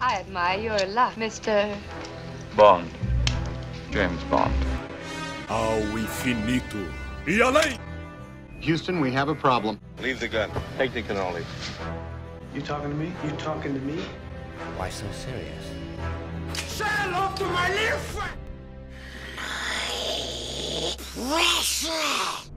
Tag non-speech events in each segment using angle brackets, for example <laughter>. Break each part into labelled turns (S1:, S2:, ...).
S1: I admire your luck, Mr.
S2: Bond. James Bond.
S3: Ao infinito e além.
S4: Houston, we have a problem.
S5: Leave the gun. Take the cannoli.
S6: You talking to me? You talking to me?
S7: Why so serious?
S3: Say hello to my little friend.
S7: Precious!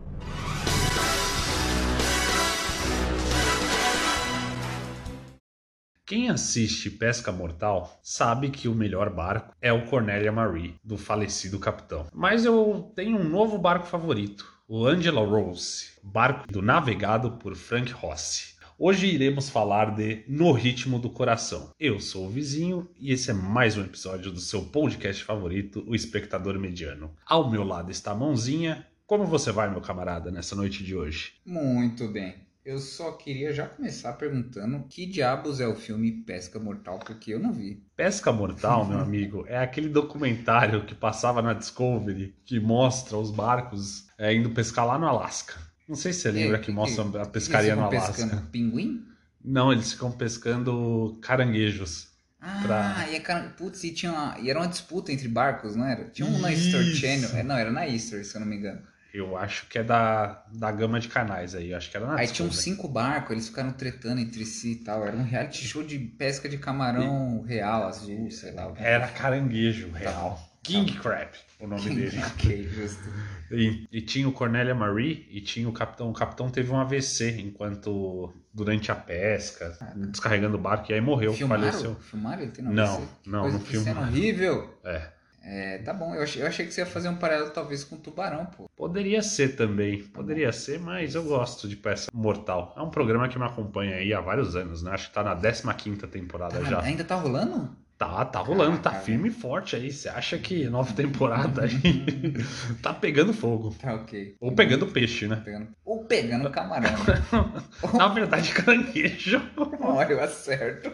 S8: Quem assiste Pesca Mortal sabe que o melhor barco é o Cornelia Marie, do falecido capitão. Mas eu tenho um novo barco favorito, o Angela Rose, barco do navegado por Frank Rossi. Hoje iremos falar de No Ritmo do Coração. Eu sou o Vizinho e esse é mais um episódio do seu podcast favorito, O Espectador Mediano. Ao meu lado está a Mãozinha. Como você vai, meu camarada, nessa noite de hoje?
S9: Muito bem. Eu só queria já começar perguntando que diabos é o filme Pesca Mortal, porque eu não vi.
S8: Pesca Mortal, meu amigo, é aquele documentário que passava na Discovery que mostra os barcos é, indo pescar lá no Alasca. Não sei se você lembra que, mostra a pescaria no
S9: Eles ficam
S8: Alasca.
S9: pescando pinguim?
S8: Não, eles ficam pescando caranguejos.
S9: Ah,
S8: Pra-
S9: e, é, cara, putz, e, tinha uma, e era uma disputa entre barcos, não era? Tinha um na History
S8: Isso.
S9: Channel. É, não, era na History, se eu não me engano.
S8: Eu acho que é da, da gama de canais aí. Eu acho que era na
S9: Aí tinham cinco barcos, eles ficaram tretando entre si e tal. Era um reality show de pesca de camarão real, azul, sei lá.
S8: Era caranguejo real. King Crab, o nome dele.
S9: ok, justo.
S8: E, e tinha o Cornelia Marie e tinha o capitão. O capitão teve um AVC enquanto durante a pesca, descarregando o barco, e aí morreu,
S9: Filmaram?
S8: faleceu.
S9: Filmaram ele tem
S8: Não,
S9: AVC?
S8: não, não
S9: cena
S8: filmaram.
S9: horrível.
S8: É.
S9: É, tá bom. Eu achei, eu achei que você ia fazer um paralelo talvez com tubarão, pô.
S8: Poderia ser também, poderia ser, mas eu gosto de Peça Mortal. É um programa que me acompanha aí há vários anos, né? Acho que tá na 15 temporada
S9: Tá,
S8: já.
S9: Ainda tá rolando?
S8: Tá, tá rolando, tá
S9: Caraca,
S8: firme e forte aí. Você acha que nova temporada aí <laughs> tá pegando fogo?
S9: Tá ok.
S8: Ou pegando peixe, né?
S9: Pegando- pegando camarão. <laughs>
S8: Na verdade, caranguejo.
S9: Olha, eu acerto.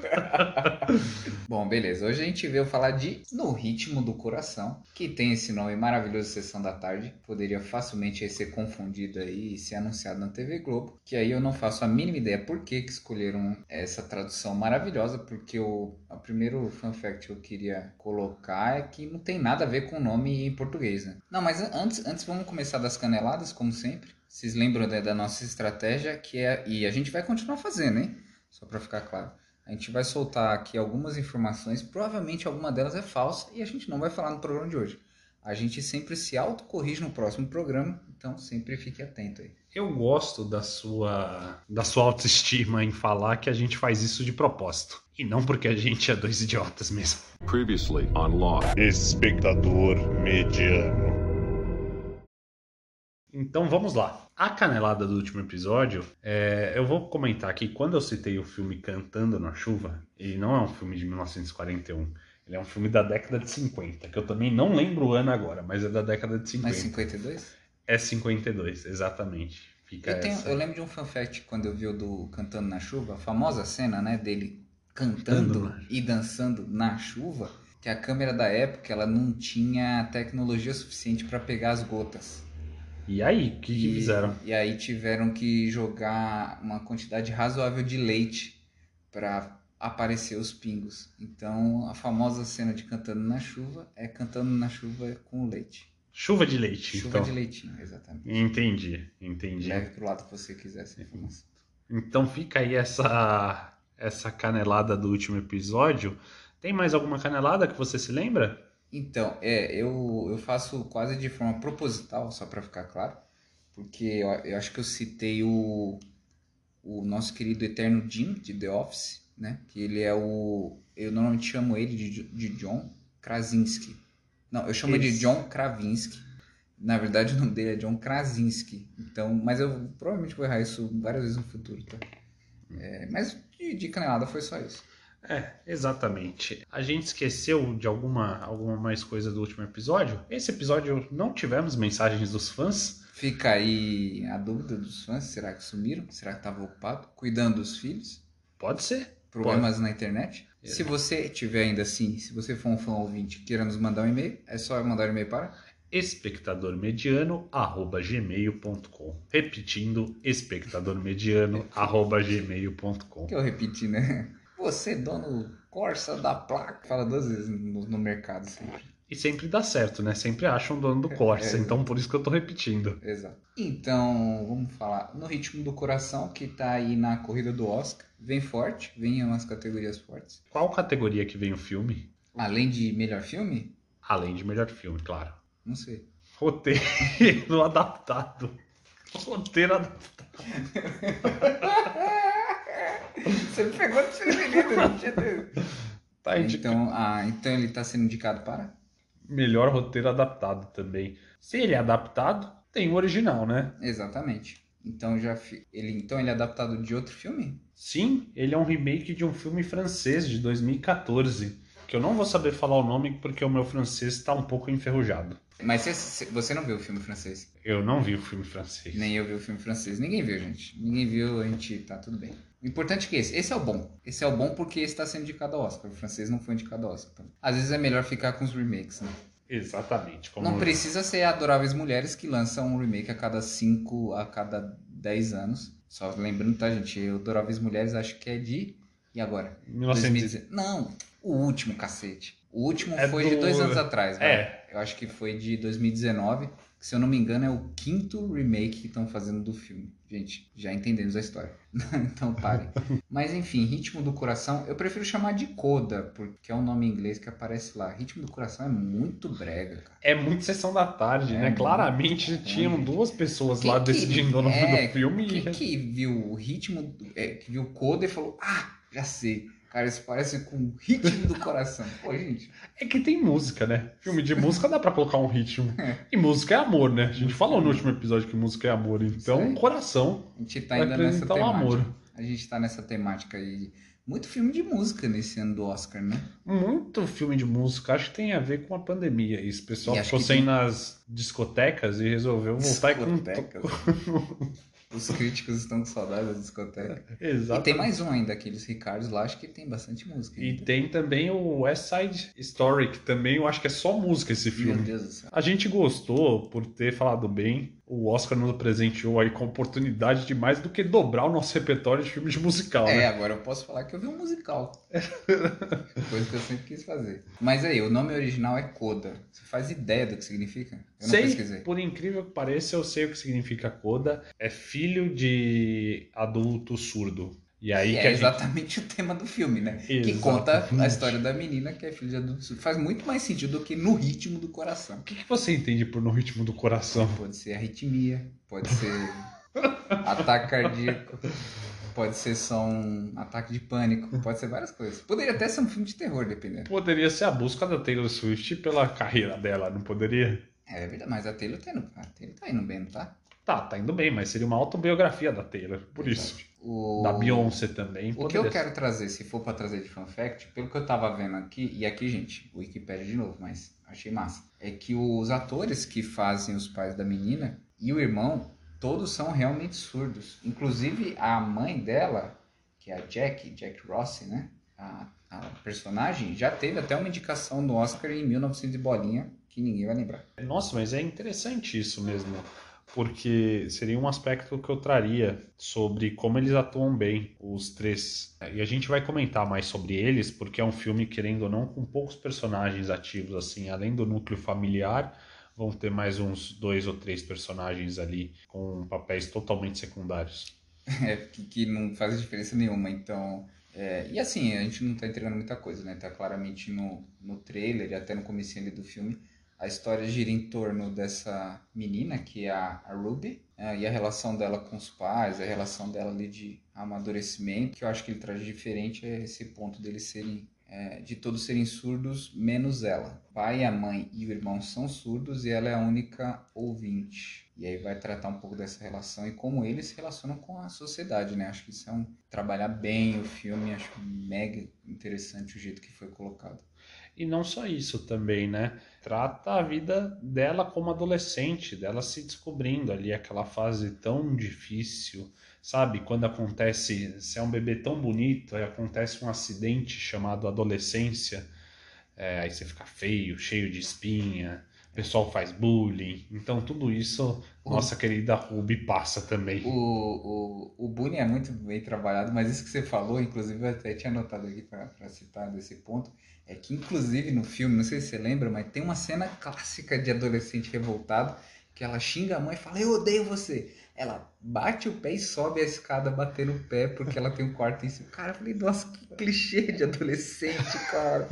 S9: <laughs> Bom, beleza. Hoje a gente veio falar de No Ritmo do Coração, que tem esse nome maravilhoso Sessão da Tarde. Poderia facilmente ser confundido aí e ser anunciado na TV Globo. Que aí eu não faço a mínima ideia por que, que escolheram essa tradução maravilhosa, porque o, o primeiro fun fact que eu queria colocar é que não tem nada a ver com o nome em português, né? Não, mas an- antes, antes vamos começar das caneladas, como sempre. Vocês lembram né, da nossa estratégia, que é. E a gente vai continuar fazendo, hein? Só para ficar claro. A gente vai soltar aqui algumas informações, provavelmente alguma delas é falsa e a gente não vai falar no programa de hoje. A gente sempre se autocorrige no próximo programa, então sempre fique atento aí.
S8: Eu gosto da sua, da sua autoestima em falar que a gente faz isso de propósito. E não porque a gente é dois idiotas mesmo.
S5: Previously on Law.
S3: Espectador mediano.
S8: Então vamos lá. A canelada do último episódio, é, eu vou comentar aqui quando eu citei o filme Cantando na Chuva, ele não é um filme de 1941, ele é um filme da década de 50, que eu também não lembro o ano agora, mas é da década de 50.
S9: Mas 52?
S8: É 52, exatamente. Fica
S9: Eu, tenho-
S8: essa.
S9: eu lembro de um fun fact quando eu vi o do Cantando na Chuva, a famosa cena, né, dele
S8: Cantando
S9: cantando e dançando na chuva, que a câmera da época ela não tinha tecnologia suficiente para pegar as gotas.
S8: E aí, o que, que fizeram?
S9: E aí tiveram que jogar uma quantidade razoável de leite para aparecer os pingos. Então a famosa cena de cantando na chuva é cantando na chuva com leite.
S8: Chuva de leite,
S9: Chuva
S8: então.
S9: de leitinho, exatamente.
S8: Entendi, entendi.
S9: Leve pro lado que você quiser essa informação.
S8: Então fica aí essa essa canelada do último episódio. Tem mais alguma canelada que você se lembra?
S9: Então, é, eu, eu faço quase de forma proposital, só para ficar claro, porque eu, eu acho que eu citei o, o nosso querido eterno Jim, de The Office, né? Que ele é o. Eu normalmente chamo ele de, de John Krasinski. Não, eu chamo ele de. John Krasinski. Na verdade, <laughs> o nome dele é John Krasinski. Então, mas eu provavelmente vou errar isso várias vezes no futuro, tá? É, mas de, de canelada foi só isso.
S8: É, exatamente. A gente esqueceu de alguma, alguma mais coisa do último episódio. Esse episódio não tivemos mensagens dos fãs.
S9: Fica aí a dúvida dos fãs: será que sumiram? Será que estavam ocupados? Cuidando dos filhos?
S8: Pode ser.
S9: Problemas na internet?
S8: É.
S9: Se você tiver ainda assim, se você for um fã ouvinte queira nos mandar um e-mail, é só mandar um e-mail para
S8: espectadormediano@gmail.com. Repetindo, espectadormediano@gmail.com.
S9: que eu repeti, né? Você, dono Corsa da placa. Fala duas vezes no, no mercado sempre.
S8: E sempre dá certo, né? Sempre acham o dono do Corsa,
S9: É.
S8: então por isso que eu tô repetindo.
S9: Exato. Então, vamos falar no ritmo do coração, que tá aí na corrida do Oscar. Vem forte, vem em umas categorias fortes.
S8: Qual categoria que vem o filme?
S9: Além de melhor filme?
S8: Além de melhor filme, claro.
S9: Não sei.
S8: Roteiro <laughs> adaptado. Roteiro adaptado. <laughs> <laughs>
S9: Você me pegou desprevenido, não tinha ideia.
S8: Tá indi-
S9: Então, ah, então ele tá sendo indicado para?
S8: Melhor roteiro adaptado também. Se ele é adaptado, tem o original, né?
S9: Exatamente. Então já fi- ele então ele é adaptado de outro filme?
S8: Sim, ele é um remake de um filme francês de 2014. Que eu não vou saber falar o nome porque o meu francês está um pouco enferrujado.
S9: Mas você, você não viu o filme francês?
S8: Eu não vi o filme francês.
S9: Nem eu vi o filme francês. Ninguém viu, gente. Ninguém viu, a gente tá tudo bem. O importante é que esse, esse é o bom. Esse é o bom porque esse tá sendo indicado ao Oscar. O francês não foi indicado ao Oscar. Então, às vezes é melhor ficar com os remakes, né?
S8: Exatamente. Como
S9: Não precisa ser Adoráveis Mulheres que lançam um remake a cada 5, a cada 10 anos. Só lembrando, tá, gente? Adoráveis Mulheres acho que é de. E agora?
S8: 1900...
S9: 2019. Não, o último, cacete. O último
S8: É
S9: foi
S8: do-
S9: de dois anos atrás, vai.
S8: É.
S9: Eu acho que foi de 2019. Que, se eu não me engano, é o quinto remake que estão fazendo do filme. Gente, já entendemos a história. <laughs> então parem. <laughs> Mas enfim, Ritmo do Coração, eu prefiro chamar de Coda, porque é um nome em inglês que aparece lá. Ritmo do Coração é muito brega, cara.
S8: É muito sessão da tarde,
S9: É
S8: né?
S9: muito
S8: Claramente
S9: ruim.
S8: tinham duas pessoas
S9: Quem
S8: lá
S9: que-
S8: decidindo o nome
S9: é,
S8: do filme.
S9: Quem
S8: e...
S9: que viu o ritmo, do- é, que viu Coda e falou, ah, já sei. Cara, isso parece com o ritmo do coração. Pô, gente,
S8: É que tem música, né? Filme de música dá pra colocar um ritmo.
S9: É.
S8: E música é amor, né? A gente falou no último episódio que música é amor. Então, coração
S9: a gente tá ainda nessa temática.
S8: amor.
S9: A gente tá nessa temática aí. Muito filme de música nesse ano do Oscar, né?
S8: Muito filme de música, acho que tem a ver com a pandemia. O pessoal ficou sem
S9: tem-
S8: com discotecas e resolveu voltar com. <laughs>
S9: Os críticos estão com saudade da discoteca. E
S8: Exato.
S9: tem mais um ainda, aqueles Ricardos lá, acho que tem bastante música.
S8: E
S9: ainda.
S8: tem também o West Side Story, que também eu acho que é só música esse
S9: Meu
S8: filme.
S9: Deus do céu.
S8: A gente gostou por ter falado bem. O Oscar nos presenteou aí com a oportunidade de mais do que dobrar o nosso repertório de filmes de musical,
S9: É,
S8: né?
S9: agora eu posso falar que eu vi um musical. Coisa que eu sempre quis fazer. Mas aí, o nome original é Coda. Você faz ideia do que significa? Eu não
S8: sei,
S9: pesquisei.
S8: por incrível que pareça, eu sei o que significa coda. É filho de adulto surdo. E aí que
S9: é
S8: a gente...
S9: exatamente o tema do filme, né? Que conta
S8: Exatamente.
S9: a história da menina que é filha de adulto. Faz muito mais sentido do que no ritmo do coração.
S8: O que, que você entende por no ritmo do coração?
S9: Pode ser arritmia, pode ser <laughs> ataque cardíaco, pode ser só um ataque de pânico, pode ser várias coisas. Poderia até ser um filme de terror, dependendo.
S8: Poderia ser a busca da Taylor Swift pela carreira dela, não poderia?
S9: É verdade, mas a Taylor tá indo, a Taylor tá indo bem, não tá?
S8: Tá, tá indo bem, mas seria uma autobiografia da Taylor, por isso.
S9: O...
S8: Da Beyoncé também.
S9: O que eu quero trazer, se for pra trazer de fun fact, pelo que eu tava vendo aqui, e aqui, gente, o Wikipedia de novo, mas achei massa, é que os atores que fazem os pais da menina e o irmão, todos são realmente surdos. Inclusive a mãe dela, que é a Jack, Jack Rossi, né? A, a personagem já teve até uma indicação no Oscar em 1900 e bolinha, que ninguém vai lembrar.
S8: Nossa, mas é interessante isso mesmo, porque seria um aspecto que eu traria sobre como eles atuam bem, os três. E a gente vai comentar mais sobre eles, porque é um filme, querendo ou não, com poucos personagens ativos, assim, além do núcleo familiar. Vão ter mais uns dois ou três personagens ali com papéis totalmente secundários. <laughs>
S9: É, que, que não faz diferença nenhuma. Então, é, e assim, a gente não tá entregando muita coisa, né? Tá claramente no, no trailer e até no ali do filme. A história gira em torno dessa menina, que é a, Ruby, é, e a relação dela com os pais, a relação dela ali de amadurecimento, que eu acho que ele traz diferente é esse ponto deles serem, é, de todos serem surdos, menos ela. O pai, a mãe e o irmão são surdos e ela é a única ouvinte. E aí vai tratar um pouco dessa relação e como eles se relacionam com a sociedade, né? Acho que isso é um trabalhar bem o filme, acho mega interessante o jeito que foi colocado.
S8: E não só isso também, né? Trata a vida dela como adolescente, dela se descobrindo ali, aquela fase tão difícil, sabe? Quando acontece, se é um bebê tão bonito, aí acontece um acidente chamado adolescência, é, aí você fica feio, cheio de espinha, pessoal faz bullying. Então tudo isso, nossa querida Ruby passa também.
S9: O, o, o bullying é muito bem trabalhado, mas isso que você falou, inclusive eu até tinha anotado aqui para citar desse ponto, é que inclusive no filme, não sei se você lembra, mas tem uma cena clássica de adolescente revoltado que ela xinga a mãe e fala, eu odeio você. Ela bate o pé e sobe a escada batendo o pé porque ela tem um quarto em cima. Cara, eu falei, nossa, que clichê de adolescente, cara.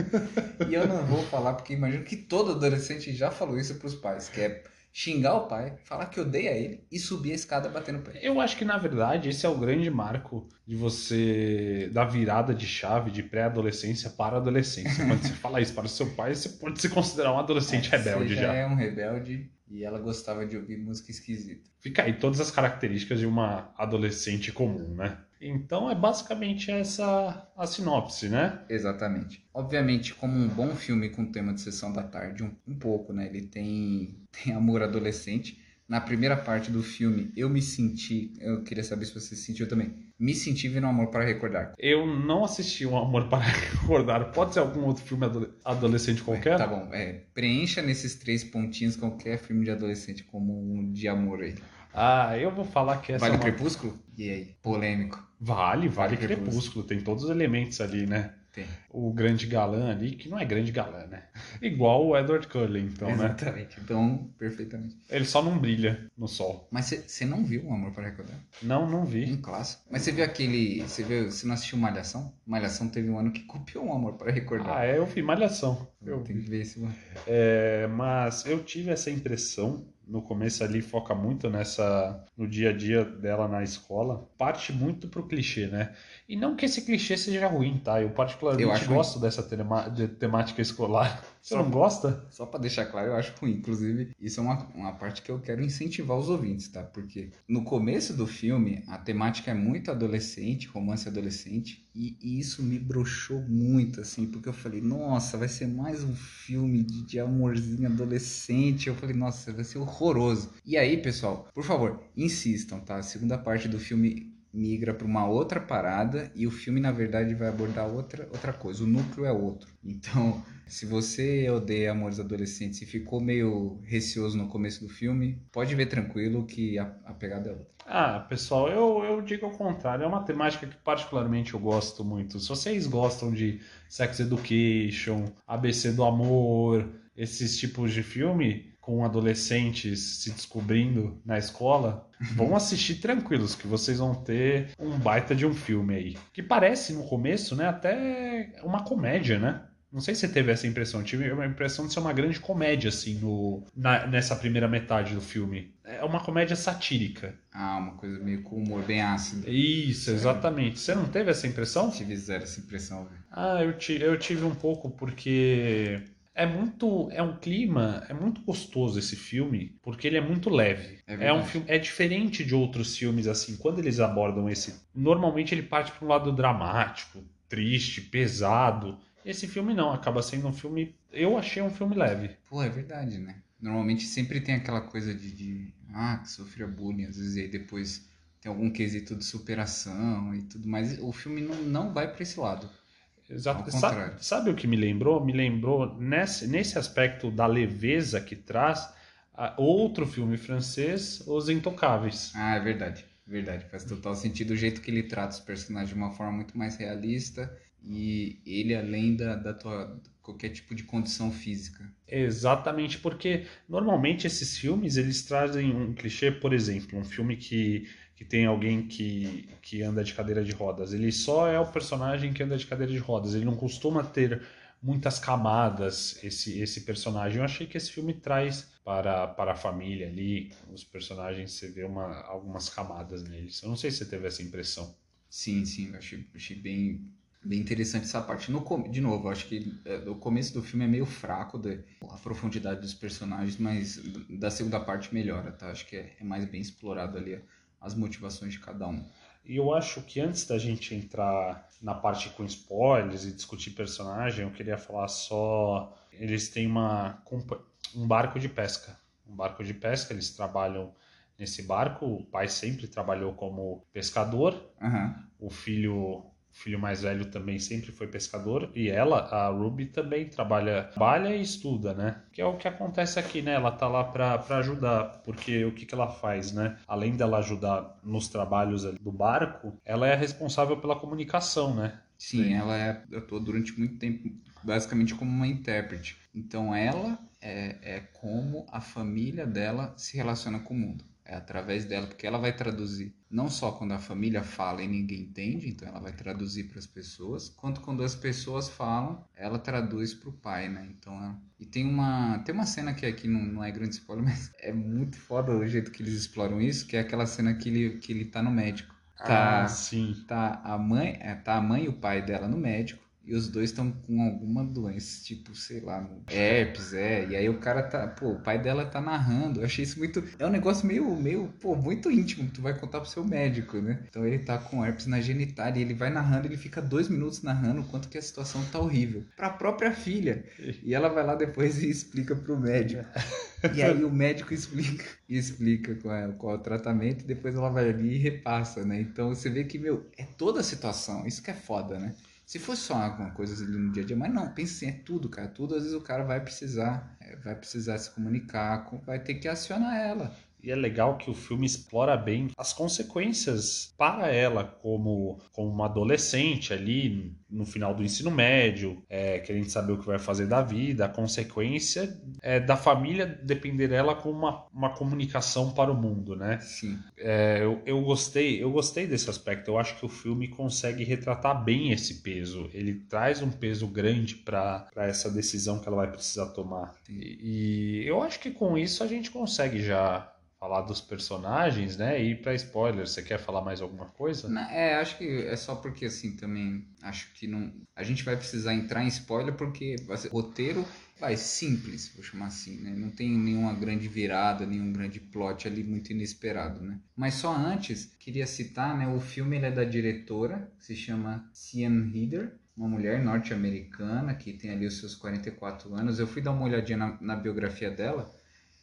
S9: e eu não vou falar porque imagino que todo adolescente já falou isso pros pais, que é xingar o pai, falar que odeia ele e subir a escada batendo o pé.
S8: Eu acho que na verdade esse é o grande marco de você da virada de chave de pré-adolescência para adolescência. Quando você <laughs> fala isso para o seu pai, você pode se considerar um adolescente
S9: É,
S8: rebelde
S9: você
S8: já.
S9: é um rebelde e ela gostava de ouvir música esquisita.
S8: Fica aí todas as características de uma adolescente comum, né? Então é basicamente essa a sinopse, né?
S9: Exatamente. Obviamente, como um bom filme com tema de sessão da tarde, um, um pouco, né? Ele tem, <laughs> tem amor adolescente. Na primeira parte do filme, eu me senti. Eu queria saber se você se sentiu também. Me senti vendo Amor para Recordar.
S8: Eu não assisti um Amor <laughs> para Recordar. Pode ser algum outro filme ado- adolescente qualquer?
S9: Tá bom, é. Preencha nesses três pontinhos qualquer filme de adolescente como um de amor aí.
S8: Ah, eu vou falar que essa
S9: Vale
S8: é uma...
S9: Crepúsculo? E aí? Polêmico.
S8: Vale, vale
S9: Vale
S8: Crepúsculo.
S9: Crepúsculo.
S8: Tem todos os elementos ali, né?
S9: Tem.
S8: O grande galã ali, que não é grande galã, né? Igual o Edward Cullen, então, né?
S9: Exatamente. Então, perfeitamente.
S8: Ele só não brilha no sol.
S9: Mas você não viu um Amor para Recordar?
S8: Não, não vi.
S9: Um clássico. Mas você viu aquele. Você viu. Você não assistiu Malhação? Malhação teve um ano que copiou um Amor para Recordar.
S8: Ah, é, eu vi Malhação. Eu
S9: Tem que ver esse mano.
S8: É, mas eu tive essa impressão no começo ali foca muito nessa no dia a dia dela na escola parte muito pro clichê né? E não que esse clichê seja ruim tá? Eu particularmente
S9: Eu
S8: gosto dessa tema- de temática escolar você
S9: Só-
S8: não gosta
S9: Só pra deixar claro, eu acho ruim. Inclusive, isso é uma, uma parte que eu quero incentivar os ouvintes, tá? Porque no começo do filme, a temática é muito adolescente, romance adolescente, e, e isso me broxou muito, assim, porque eu falei, nossa, vai ser mais um filme de, de amorzinho adolescente. Eu falei, nossa, vai ser horroroso. E aí, pessoal, por favor, insistam, tá? A segunda parte do filme migra para uma outra parada e o filme na verdade vai abordar outra outra coisa o núcleo é outro então se você odeia amores adolescentes e ficou meio receoso no começo do filme pode ver tranquilo que a, a pegada é outra
S8: ah pessoal eu, eu digo ao contrário é uma temática que particularmente eu gosto muito se vocês gostam de Sex Education ABC do Amor esses tipos de filme com adolescentes se descobrindo na escola, <laughs> vão assistir tranquilos, que vocês vão ter um baita de um filme aí. Que parece no começo, né, até uma comédia, né? Não sei se você teve essa impressão. Eu tive a impressão de ser uma grande comédia, assim, no, na- nessa primeira metade do filme. É uma comédia satírica.
S9: ah uma coisa meio com humor bem ácido
S8: Isso, exatamente. Você não teve essa impressão?
S9: tive zero essa impressão velho.
S8: Ah, eu, ti- eu tive um pouco porque é muito, é um clima, é muito gostoso esse filme, porque ele é muito leve.
S9: É
S8: É,
S9: verdade.
S8: um filme, é diferente de outros filmes assim, quando eles abordam esse, normalmente ele parte para um lado dramático, triste, pesado. Esse filme não, acaba sendo um filme, eu achei um filme leve.
S9: pô é verdade né normalmente sempre tem aquela coisa de, de ah que sofreu bullying às vezes e aí depois tem algum quesito de superação e tudo mais o filme não, não vai pra esse lado
S8: Exato.
S9: Ao
S8: Sabe,
S9: contrário.
S8: sabe o que me lembrou? Me lembrou nesse, nesse aspecto da leveza que traz a- outro filme francês, Os Intocáveis.
S9: Ah, é verdade. Verdade. Faz total sentido o jeito que ele trata os personagens de uma forma muito mais realista e ele além da, da tua qualquer tipo de condição física.
S8: Exatamente, porque normalmente esses filmes eles trazem um clichê, por exemplo, um filme que, que tem alguém que, que anda de cadeira de rodas. Ele só é o personagem que anda de cadeira de rodas. Ele não costuma ter muitas camadas esse, esse personagem. Eu achei que esse filme traz para, para a família ali, os personagens, você vê uma, algumas camadas neles. Eu não sei se você teve essa impressão.
S9: Sim, sim, eu achei, achei bem, bem interessante essa parte. No, de novo, acho que é, o começo do filme é meio fraco, de, a profundidade dos personagens, mas da segunda parte melhora, tá? Acho que é, é mais bem explorado ali as motivações de cada um.
S8: E eu acho que antes da gente entrar na parte com spoilers e discutir personagem, eu queria falar só. Eles têm uma, um barco de pesca. Um barco de pesca, eles trabalham nesse barco. O pai sempre trabalhou como pescador,
S9: Aham.
S8: o filho filho mais velho também sempre foi pescador e ela, a Ruby, também trabalha, trabalha e estuda, né? Que é o que acontece aqui, né? Ela tá lá pra, pra ajudar, porque o que, que ela faz, né? Além dela ajudar nos trabalhos do barco, ela é responsável pela comunicação, né?
S9: Sim, ela é, atuou durante muito tempo basicamente como uma intérprete. Então ela é, é como a família dela se relaciona com o mundo. É através dela, porque ela vai traduzir não só quando a família fala e ninguém entende, então ela vai traduzir para as pessoas, quanto quando as pessoas falam, ela traduz para o pai, né? Então, ela... e tem uma tem uma cena que aqui não, não é grande spoiler, <laughs> mas é muito foda o jeito que eles exploram isso, que é aquela cena que ele que ele tá no médico. Tá,
S8: Ah, sim.
S9: tá a mãe, é, tá a mãe e o pai dela no médico. E os dois estão com alguma doença, tipo, sei lá, herpes, é. E aí o cara tá, pô, o pai dela tá narrando. Eu achei isso muito. É um negócio meio, meio, pô, muito íntimo tu vai contar pro seu médico, né? Então ele tá com herpes na genitália e ele vai narrando, ele fica dois minutos narrando o quanto que a situação tá horrível. Pra própria filha. E ela vai lá depois <laughs> e explica pro médico. E aí o médico explica <laughs> explica qual é, qual é o tratamento e depois ela vai ali e repassa, né? Então você vê que, meu, é toda a situação. Isso que é foda, né? Se fosse só alguma coisa ali no dia a dia, mas não, pense assim, é tudo, cara. Tudo, às vezes o cara vai precisar, é, vai precisar se comunicar, com- vai ter que acionar ela.
S8: E é legal que o filme explora bem as consequências para ela como, como uma adolescente ali no final do ensino médio, é, querendo saber o que vai fazer da vida, a consequência é, da família depender dela como uma, uma comunicação para o mundo, né?
S9: Sim.
S8: É, eu, eu gostei, eu gostei desse aspecto. Eu acho que o filme consegue retratar bem esse peso. Ele traz um peso grande para essa decisão que ela vai precisar tomar. E, e eu acho que com isso a gente consegue já falar dos personagens, né? E para spoilers. Você quer falar mais alguma coisa?
S9: Na- É, acho que é só porque assim também acho que não. A gente vai precisar entrar em spoiler porque vai ser- roteiro vai simples, vou chamar assim, né? Não tem nenhuma grande virada, nenhum grande plot ali muito inesperado, né? Mas só antes, queria citar, né? O filme é da diretora, que se chama Cian Heather, uma mulher norte-americana que tem ali os seus 44 anos. Eu fui dar uma olhadinha na, na biografia dela.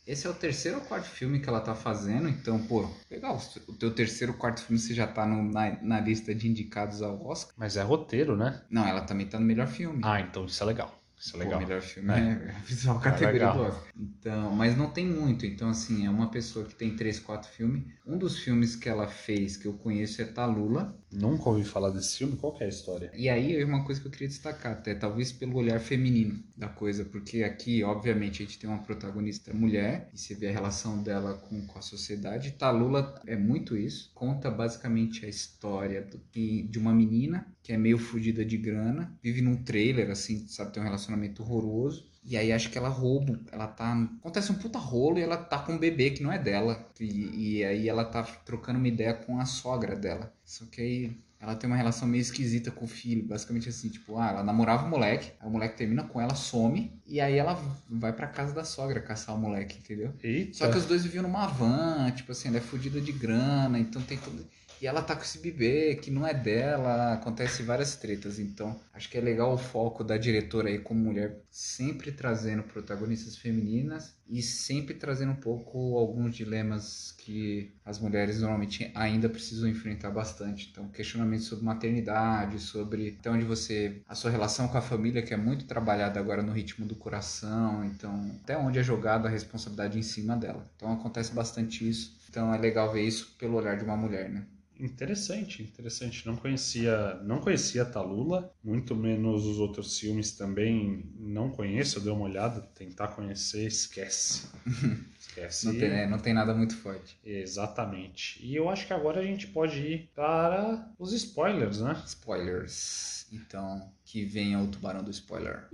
S9: Esse é o terceiro ou quarto filme que ela tá fazendo, então, pô, legal. O teu terceiro ou quarto filme você já tá no- na, na lista de indicados ao Oscar.
S8: Mas é roteiro, né?
S9: Não, ela também tá no melhor filme.
S8: Ah, então isso é legal. Isso é legal.
S9: melhor filme
S8: É.
S9: é, principal
S8: É
S9: categoria
S8: legal.
S9: do Oscar. Então, mas não tem muito. Então, assim, é uma pessoa que tem três, quatro filmes. Um dos filmes que ela fez que eu conheço é Talula.
S8: Nunca ouvi falar desse filme. Qual é a história?
S9: E aí é uma coisa que eu queria destacar, até talvez pelo olhar feminino da coisa, porque aqui, obviamente, a gente tem uma protagonista mulher, e você vê a relação dela com, com a sociedade. Talula é muito isso, conta basicamente a história do, de uma menina que é meio fodida de grana, vive num trailer, assim, sabe, tem um relacionamento horroroso. E aí acho que ela rouba, ela tá. Acontece um puta rolo e ela tá com um bebê que não é dela. E, e aí ela tá trocando uma ideia com a sogra dela. Só que aí ela tem uma relação meio esquisita com o filho. Basicamente assim, tipo, ah, ela namorava o moleque, aí o moleque termina com ela, some, e aí ela vai pra casa da sogra caçar o moleque, entendeu?
S8: Eita.
S9: Só que os dois viviam numa van, tipo assim, ela é fodida de grana, então tem tudo. E ela tá com esse bebê que não é dela, acontece várias tretas. Então, acho que é legal o foco da diretora aí como mulher, sempre trazendo protagonistas femininas e sempre trazendo um pouco alguns dilemas que as mulheres normalmente ainda precisam enfrentar bastante. Então, questionamentos sobre maternidade, sobre até onde você. a sua relação com a família, que é muito trabalhada agora no ritmo do coração. Então, até onde é jogada a responsabilidade em cima dela. Então, acontece bastante isso. Então, é legal ver isso pelo olhar de uma mulher, né?
S8: Interessante, interessante. Não conhecia, não conhecia a Talula, muito menos os outros filmes também não conheço. Eu dei uma olhada, tentar conhecer, esquece. <laughs> Esquece.
S9: Não tem, é, não tem nada muito forte.
S8: Exatamente. E eu acho que agora a gente pode ir para os spoilers, né?
S9: Spoilers. Então, que venha o tubarão do spoiler.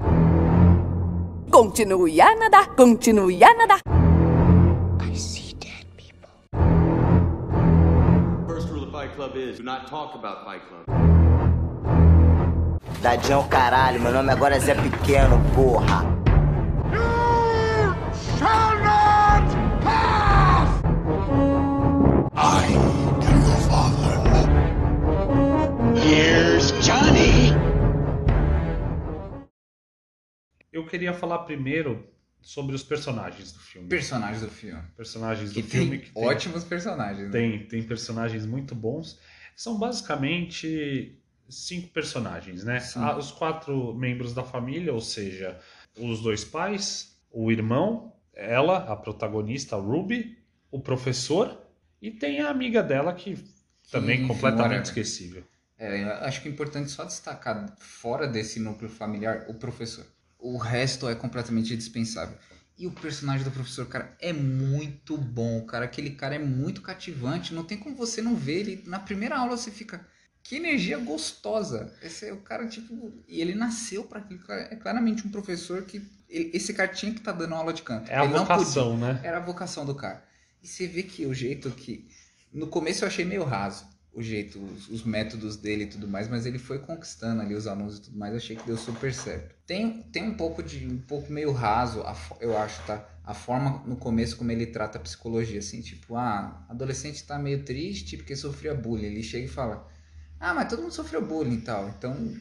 S10: Continue a nadar, continue a nadar.
S11: Club is do not talk about Fight Club.
S12: Dadinho caralho, meu nome agora é Zé Pequeno, porra.
S3: Shall not pass! I am your father.
S13: Here's Johnny.
S8: Eu queria falar primeiro sobre os personagens do filme.
S9: Personagens do filme.
S8: Personagens
S9: Que
S8: do
S9: tem
S8: filme que
S9: ótimos personagens. né?
S8: Tem, tem personagens muito bons. São basicamente cinco personagens, né? Ah, Os quatro membros da família, ou seja, os dois pais, o irmão, ela, a protagonista, a Ruby, o professor e tem a amiga dela que também
S9: enfim,
S8: completamente
S9: whatever.
S8: esquecível.
S9: É, acho que é importante só destacar, fora desse núcleo familiar, o professor. O resto é completamente dispensável. E o personagem do professor, cara, é muito bom, cara. Aquele cara é muito cativante. Não tem como você não ver ele. Na primeira aula você fica. Que energia gostosa. Esse é o cara, tipo. E ele nasceu para aquilo. É claramente um professor que. ele- esse cara tinha que estar dando aula de canto.
S8: É a
S9: Ele
S8: vocação,
S9: podia.
S8: né?
S9: Era a vocação do cara. E você vê que o jeito que. No começo eu achei meio raso o jeito, os, os métodos dele e tudo mais, mas ele foi conquistando ali os alunos e tudo mais, achei que deu super certo. Tem, tem um pouco de. um pouco meio raso, a eu acho, tá? A forma no começo como ele trata a psicologia, assim, tipo, ah, adolescente tá meio triste porque sofria bullying. Ele chega e fala, ah, mas todo mundo sofreu bullying e tal. Então,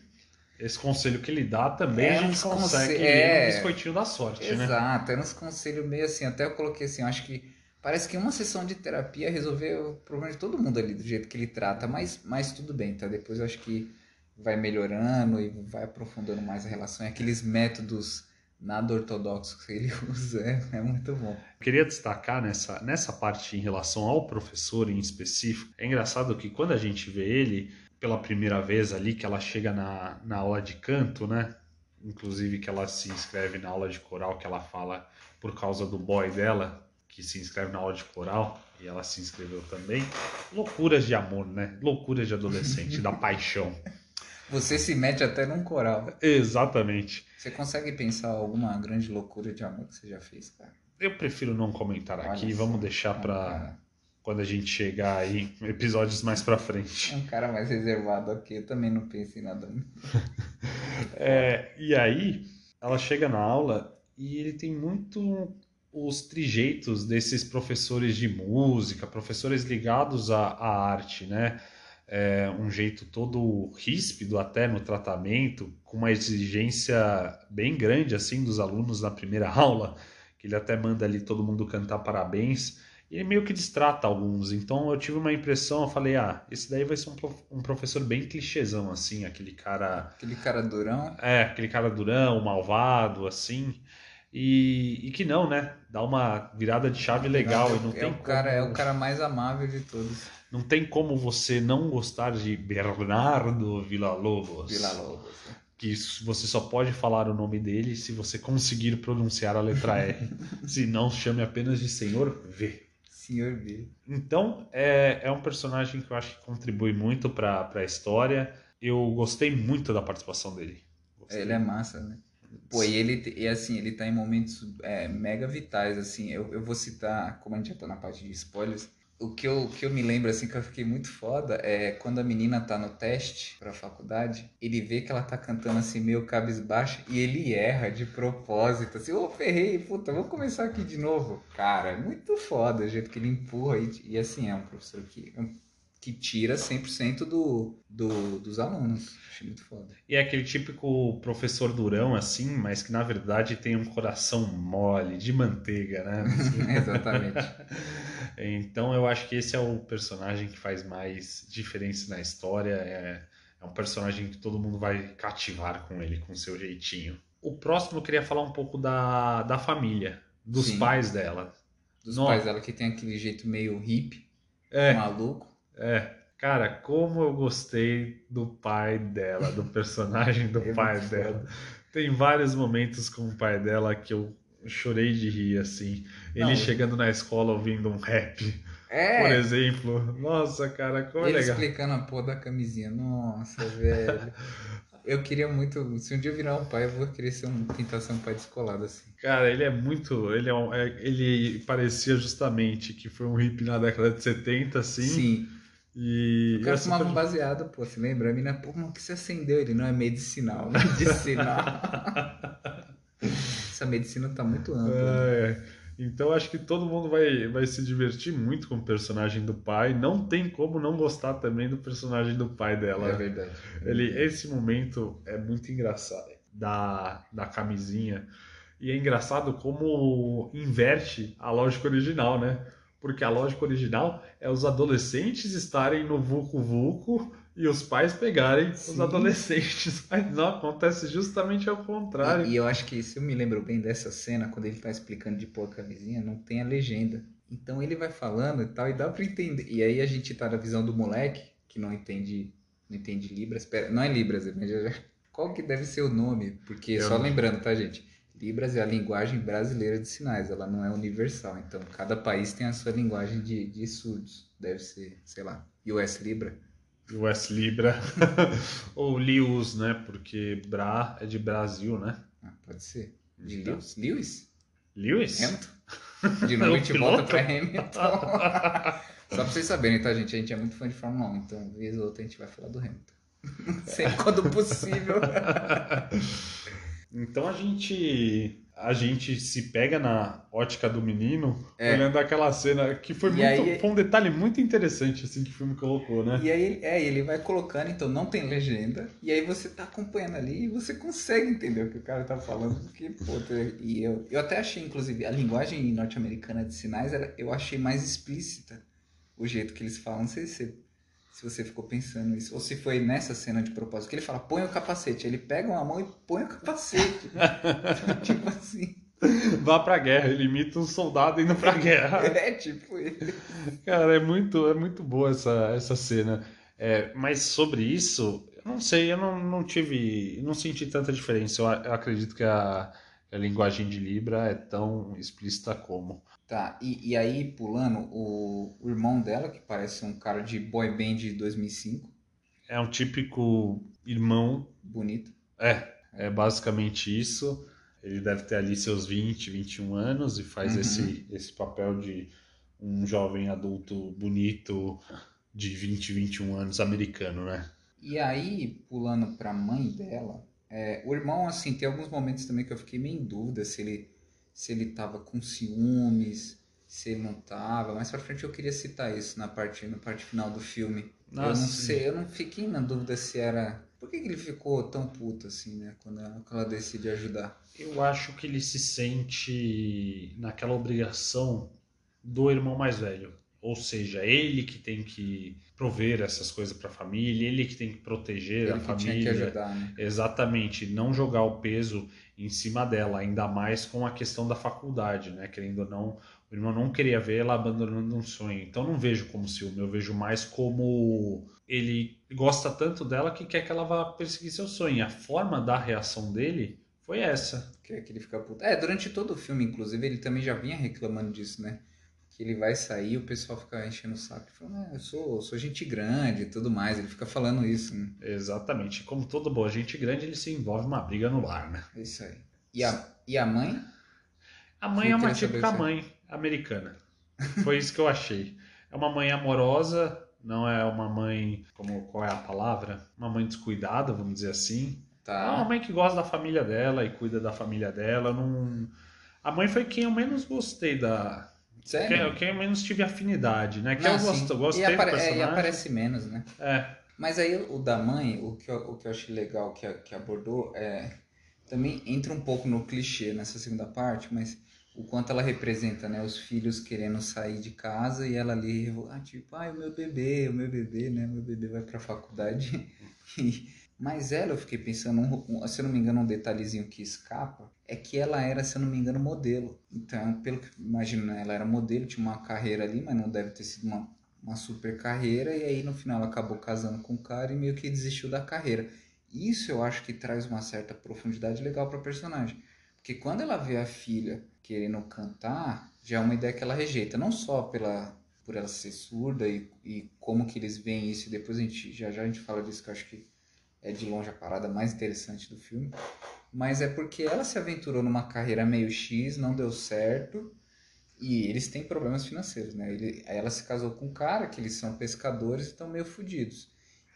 S8: Esse conselho que ele dá também
S9: É,
S8: a gente consegue
S9: é.
S8: no biscoitinho da sorte, né?
S9: Exato, era uns conselhos meio assim, até eu coloquei assim, eu acho que parece que uma sessão de terapia resolveu o problema de todo mundo ali, do jeito que ele trata, mas, mas tudo bem, tá? Depois eu acho que vai melhorando e vai aprofundando mais a relação, e aqueles métodos nada ortodoxos que ele <laughs> usa, é, é muito bom.
S8: Queria destacar nessa, nessa parte em relação ao professor em específico. É engraçado que quando a gente vê ele pela primeira vez ali, que ela chega na, na aula de canto, né? Inclusive que ela se inscreve na aula de coral, que ela fala por causa do boy dela, que se inscreve na aula de coral, e ela se inscreveu também. Loucuras de amor, né? Loucuras de adolescente, da <laughs> paixão.
S9: Você se mete até num coral.
S8: Exatamente.
S9: Você consegue pensar alguma grande loucura de amor que você já fez, cara?
S8: Eu prefiro não comentar
S9: Olha
S8: aqui, vamos deixar
S9: é
S8: para quando a gente chegar aí, episódios mais pra frente.
S9: É um cara mais reservado aqui, eu também não penso em nada. <laughs>
S8: É, e aí, ela chega na aula e ele tem muito os trejeitos desses professores de música, professores ligados à, à arte, né? É, um jeito todo ríspido até no tratamento, com uma exigência bem grande assim dos alunos na primeira <laughs> aula, que ele até manda ali todo mundo cantar parabéns. E ele meio que distrata alguns. Então eu tive uma impressão, eu falei, ah, esse daí vai ser um, prof- um professor bem clichêzão, assim, aquele cara
S9: Aquele cara durão.
S8: é, aquele cara durão, malvado, assim. E, e que não, né? Dá uma virada de chave legal. e não
S9: é,
S8: tem
S9: o cara, é
S8: como-
S9: o cara mais amável de todos.
S8: Não tem como você não gostar de Bernardo Villa-Lobos.
S9: Vila Lobos.
S8: Que você só pode falar o nome dele se você conseguir pronunciar a letra R. <laughs> se não, chame apenas de Senhor V.
S9: Senhor B.
S8: Então, é, é um personagem que eu acho que contribui muito para a história. Eu gostei muito da participação dele. Gostei.
S9: Ele é massa, né? Pô, e ele, e assim, ele tá em momentos é, mega vitais, assim. Eu, eu vou citar, como a gente já tá na parte de spoilers, o que eu, que eu me lembro, assim, que eu fiquei muito foda é quando a menina tá no teste pra faculdade, ele vê que ela tá cantando assim, meio cabisbaixo, e ele erra de propósito, assim, ô, ferrei, puta, vou começar aqui de novo. Cara, é muito foda o jeito que ele empurra, e, e assim, é um professor que, que tira 100% do, do, dos alunos. Achei muito foda.
S8: E é aquele típico professor durão, assim, mas que na verdade tem um coração mole, de manteiga, né? <laughs>
S9: Exatamente. <laughs>
S8: então eu acho que esse é o personagem que faz mais diferença na história. É, é um personagem que todo mundo vai cativar com ele, com seu jeitinho. O próximo eu queria falar um pouco da, da família, dos
S9: Sim.
S8: pais dela.
S9: Dos
S8: Nossa.
S9: pais dela que tem aquele jeito meio hippie,
S8: É,
S9: maluco.
S8: É. Cara, como eu gostei do pai dela, do personagem do <laughs>
S9: É
S8: pai dela.
S9: foda.
S8: Tem vários momentos com o pai dela que eu chorei de rir, assim. Ele
S9: Não,
S8: chegando na escola ouvindo um rap,
S9: É,
S8: por exemplo. Nossa, cara, como é
S9: ele
S8: legal.
S9: explicando a porra da camisinha. Nossa, velho. <laughs> Eu queria muito. Se um dia eu virar um pai, eu vou querer ser um, tentar ser um pai descolado assim.
S8: Cara, ele é muito. Ele, é um- é- ele parecia justamente que foi um hippie na década de 70, assim.
S9: Sim.
S8: E.
S9: O cara
S8: é
S9: fumava
S8: super-
S9: um baseado, pô, você lembra? A mina, pô, o que você acendeu? Ele não é medicinal. <laughs> Medicinal. Essa medicina tá muito ampla.
S8: É, então acho que todo mundo vai, vai se divertir muito com o personagem do pai. Não tem como não gostar também do personagem do pai dela.
S9: É verdade.
S8: Ele, esse momento é muito engraçado da, da camisinha. E é engraçado como inverte a lógica original, né? Porque a lógica original é os adolescentes estarem no Vucu Vucu e os pais pegarem os
S9: Sim.
S8: adolescentes. <laughs> Mas não acontece justamente ao contrário.
S9: E, e eu acho que, se eu me lembro bem dessa cena, quando ele tá explicando de porca vizinha, não tem a legenda. Então ele vai falando e tal, e dá pra entender. E aí a gente tá na visão do moleque, que não entende, não entende Libras. Pera, não é Libras, mas já, já- qual que deve ser o nome? Porque,
S8: Eu
S9: só
S8: não-
S9: lembrando, tá, gente? Libras é a linguagem brasileira de sinais, ela não é universal. Então, cada país tem a sua linguagem de, de surdos. Deve ser, sei lá, US Libra.
S8: US Libra. <laughs> Ou Lius, né? Porque Bra é de Brasil, né?
S9: Ah, pode ser. De
S8: Então.
S9: Lewis? Lewis?
S8: Lewis?
S9: Hamilton? <laughs> De novo a gente volta pra Hamilton. <laughs> Só pra vocês saberem, tá, gente? A gente é muito fã de Fórmula 1, então, vez ou outra, a gente vai falar do Hamilton. Sempre quando possível.
S8: Então a gente a gente se pega na ótica do menino,
S9: É.
S8: olhando aquela cena que foi
S9: E
S8: muito
S9: aí-
S8: foi um detalhe muito interessante assim que o filme colocou, né?
S9: E aí, ele- é, ele vai colocando, então não tem legenda, e aí você tá acompanhando ali e você consegue entender o que o cara tá falando, porque, pô, te- e eu, eu até achei, inclusive, a linguagem norte-americana de sinais, era, eu achei mais explícita o jeito que eles falam, não sei se, se você ficou pensando isso, ou se foi nessa cena de propósito, que ele fala, põe o capacete, ele pega uma mão e põe o capacete, <laughs> tipo assim,
S8: Vá pra guerra, ele imita um soldado indo pra guerra.
S9: é tipo ele.
S8: Cara, é muito, é muito boa essa, essa cena. É, mas sobre isso, eu não sei, eu não, não tive, não senti tanta diferença. Eu, eu acredito que a, a linguagem de Libra é tão explícita como.
S9: Tá, e, e aí, pulando, o, o irmão dela, que parece um cara de boy band de 2005,
S8: É um típico irmão
S9: bonito.
S8: É, é basicamente isso. Ele deve ter ali seus 20, 21 anos e faz
S9: Uhum.
S8: esse, esse papel de um jovem adulto bonito de 20, 21 anos americano, né?
S9: E aí, pulando pra mãe dela, é, o irmão, assim, tem alguns momentos também que eu fiquei meio em dúvida se ele, se ele tava com ciúmes, se ele não tava. Mais pra frente eu queria citar isso na parte, na parte final do filme. eu
S8: Ah,
S9: não
S8: sim.
S9: sei, eu não fiquei na dúvida se era. Por que, que ele ficou tão puto assim, né? Quando ela, quando ela decide ajudar.
S8: Eu acho que ele se sente naquela obrigação do irmão mais velho. Ou seja, ele que tem que prover essas coisas para a família, ele que tem que proteger
S9: Ele
S8: a
S9: que
S8: família.
S9: tinha que ajudar, né?
S8: Exatamente, não jogar o peso em cima dela, ainda mais com a questão da faculdade, né? Querendo ou não, o irmão não queria ver ela abandonando um sonho. Então não vejo como ciúme, eu vejo mais como ele gosta tanto dela que quer que ela vá perseguir seu sonho. A forma da reação dele foi essa.
S9: Que, que ele fica puto. É, durante todo o filme, inclusive, ele também já vinha reclamando disso, né? Que ele vai sair o pessoal fica enchendo o saco. Ele fala, ah, eu sou, sou gente grande e tudo mais. Ele fica falando isso, né?
S8: Exatamente. Como todo boa gente grande, ele se envolve numa briga no lar, né?
S9: É isso aí. E a, e a mãe?
S8: A mãe
S9: Eu
S8: é uma típica mãe americana. Foi isso que eu achei. É uma mãe amorosa, não é uma mãe, como qual é a palavra? Uma mãe descuidada, vamos dizer assim. É uma
S9: Tá.
S8: mãe que gosta da família dela e cuida da família dela. Não... A mãe foi quem eu menos gostei da.
S9: Sério?
S8: Eu menos tive afinidade, né? Que
S9: Não,
S8: eu
S9: sim.
S8: gosto, gostei
S9: e, apare- é, e aparece menos, né?
S8: É,
S9: Mas aí o da mãe, o que eu, o que eu achei legal que, que abordou é. Também entra um pouco no clichê nessa segunda parte, mas o quanto ela representa, né? Os filhos querendo sair de casa e ela ali, ah, tipo, ai, o meu bebê, o meu bebê, né? Meu bebê vai pra faculdade. <laughs> E- mas ela, eu fiquei pensando, um- se eu não me engano, um detalhezinho que escapa, é que ela era, se eu não me engano, modelo. Então, pelo que imagino, né, ela era modelo, tinha uma carreira ali, mas não deve ter sido uma, uma super carreira, e aí no final ela acabou casando com o cara e meio que desistiu da carreira. Isso eu acho que traz uma certa profundidade legal pra personagem. Porque quando ela vê a filha querendo cantar, já é uma ideia que ela rejeita, não só pela por ela ser surda e, e como que eles veem isso, e depois a gente já já a gente fala disso que eu acho que é de longe a parada mais interessante do filme, mas é porque ela se aventurou numa carreira meio X, não deu certo, e eles têm problemas financeiros, né? Ele, ela se casou com um cara que eles são pescadores e estão meio fodidos.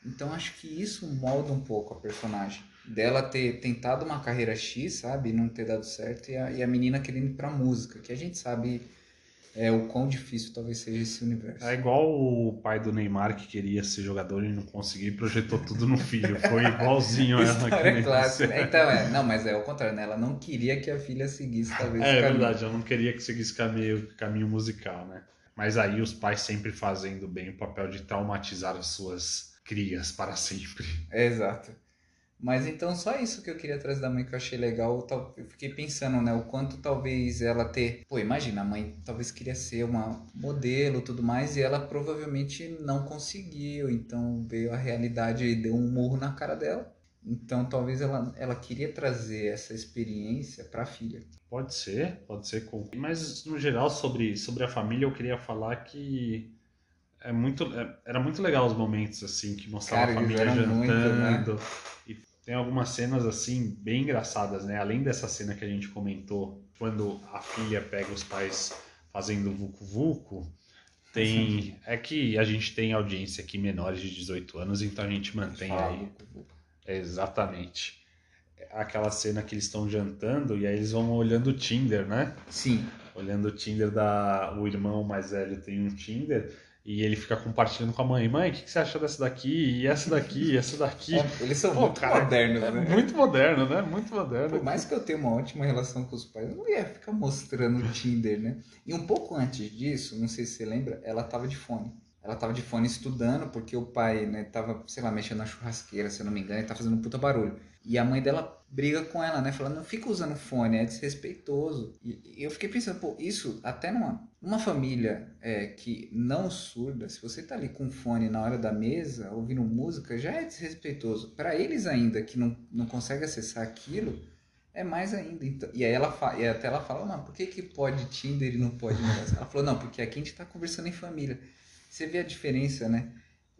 S9: Então acho que isso molda um pouco a personagem. Dela ter tentado uma carreira X, sabe? E não ter dado certo. E a, e a menina querendo ir pra música, que a gente sabe é, o quão difícil talvez seja esse universo.
S8: é igual o pai do Neymar que queria ser jogador e não conseguiu e projetou tudo no filho. Foi igualzinho <laughs> ela. que
S9: clássica. Então, é, não, mas é o contrário, né? Ela não queria que a filha seguisse talvez
S8: É, é verdade, eu não queria que seguisse caminho, caminho musical, né? Mas aí os pais sempre fazendo bem o papel de traumatizar as suas crias para sempre.
S9: É, exato. Mas então só isso que eu queria trazer da mãe que eu achei legal. Tal- Eu fiquei pensando, né, o quanto talvez ela ter. Pô, imagina, a mãe talvez queria ser uma modelo e tudo mais, e ela provavelmente não conseguiu. Então veio a realidade e deu um murro na cara dela. Então talvez ela, ela queria trazer essa experiência pra filha.
S8: Pode ser, pode ser. Com... Mas no geral sobre, sobre a família eu queria falar que é muito, é- era muito legal os momentos assim que mostrava
S9: Cara,
S8: a família
S9: eram muito, né?
S8: jantando. E tem algumas cenas assim bem engraçadas, né? Além dessa cena que a gente comentou, quando a filha pega os pais fazendo vucu vucu, tem é que a gente tem audiência aqui menores de 18 anos, então a gente mantém
S9: Fala,
S8: aí exatamente aquela cena que eles estão jantando e aí eles vão olhando o Tinder, né?
S9: Sim.
S8: Olhando o Tinder da. O irmão mais velho tem um Tinder e ele fica compartilhando com a mãe. Mãe, o que, que você acha dessa daqui? E essa daqui? E essa daqui? <laughs>
S9: É, eles são
S8: Pô,
S9: muito
S8: cara,
S9: modernos,
S8: é
S9: né?
S8: Muito moderno, né? Muito moderno.
S9: Por mais que eu tenha uma ótima relação com os pais, eu não ia ficar mostrando o Tinder, né? E um pouco antes disso, não sei se você lembra, ela tava de fone. Ela tava de fone estudando, porque o pai, né, tava, sei lá, mexendo na churrasqueira, se eu não me engano, e tá fazendo um puta barulho. E a mãe dela briga com ela, né? Falando, não fica usando fone, é desrespeitoso. E, e eu fiquei pensando, pô, isso até numa, numa família é, que não surda, se você tá ali com fone na hora da mesa, ouvindo música, já é desrespeitoso. Para eles ainda, que não, não conseguem acessar aquilo, é mais ainda. Então, e aí ela e até ela fala, mas por que, que pode Tinder e não pode? Ela falou, não, porque aqui a gente tá conversando em família. Você vê a diferença, né?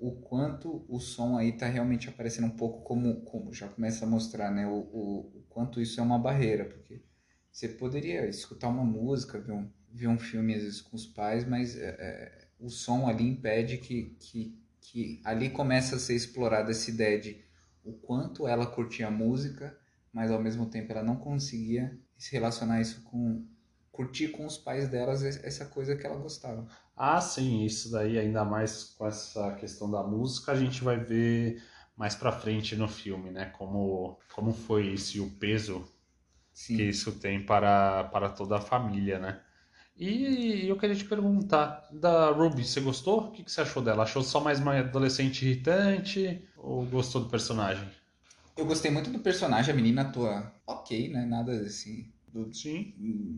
S9: O quanto o som aí tá realmente aparecendo um pouco como, como já começa a mostrar, né? O, o, o quanto isso é uma barreira, porque você poderia escutar uma música, ver um, ver um filme às vezes com os pais, mas é, é, o som ali impede que, que, que ali começa a ser explorada essa ideia de o quanto ela curtia a música, mas ao mesmo tempo ela não conseguia se relacionar isso com curtir com os pais delas essa coisa que ela gostava.
S8: Ah, sim, isso daí, ainda mais com essa questão da música, a gente vai ver mais pra frente no filme, né? Como, como foi isso e o peso
S9: Sim.
S8: que isso tem para, para toda a família, né? E eu queria te perguntar, da Ruby, você gostou? O que, que você achou dela? Achou só mais uma adolescente irritante ou gostou do personagem?
S9: Eu gostei muito do personagem, a menina atua ok, né? Nada assim do,
S8: Sim.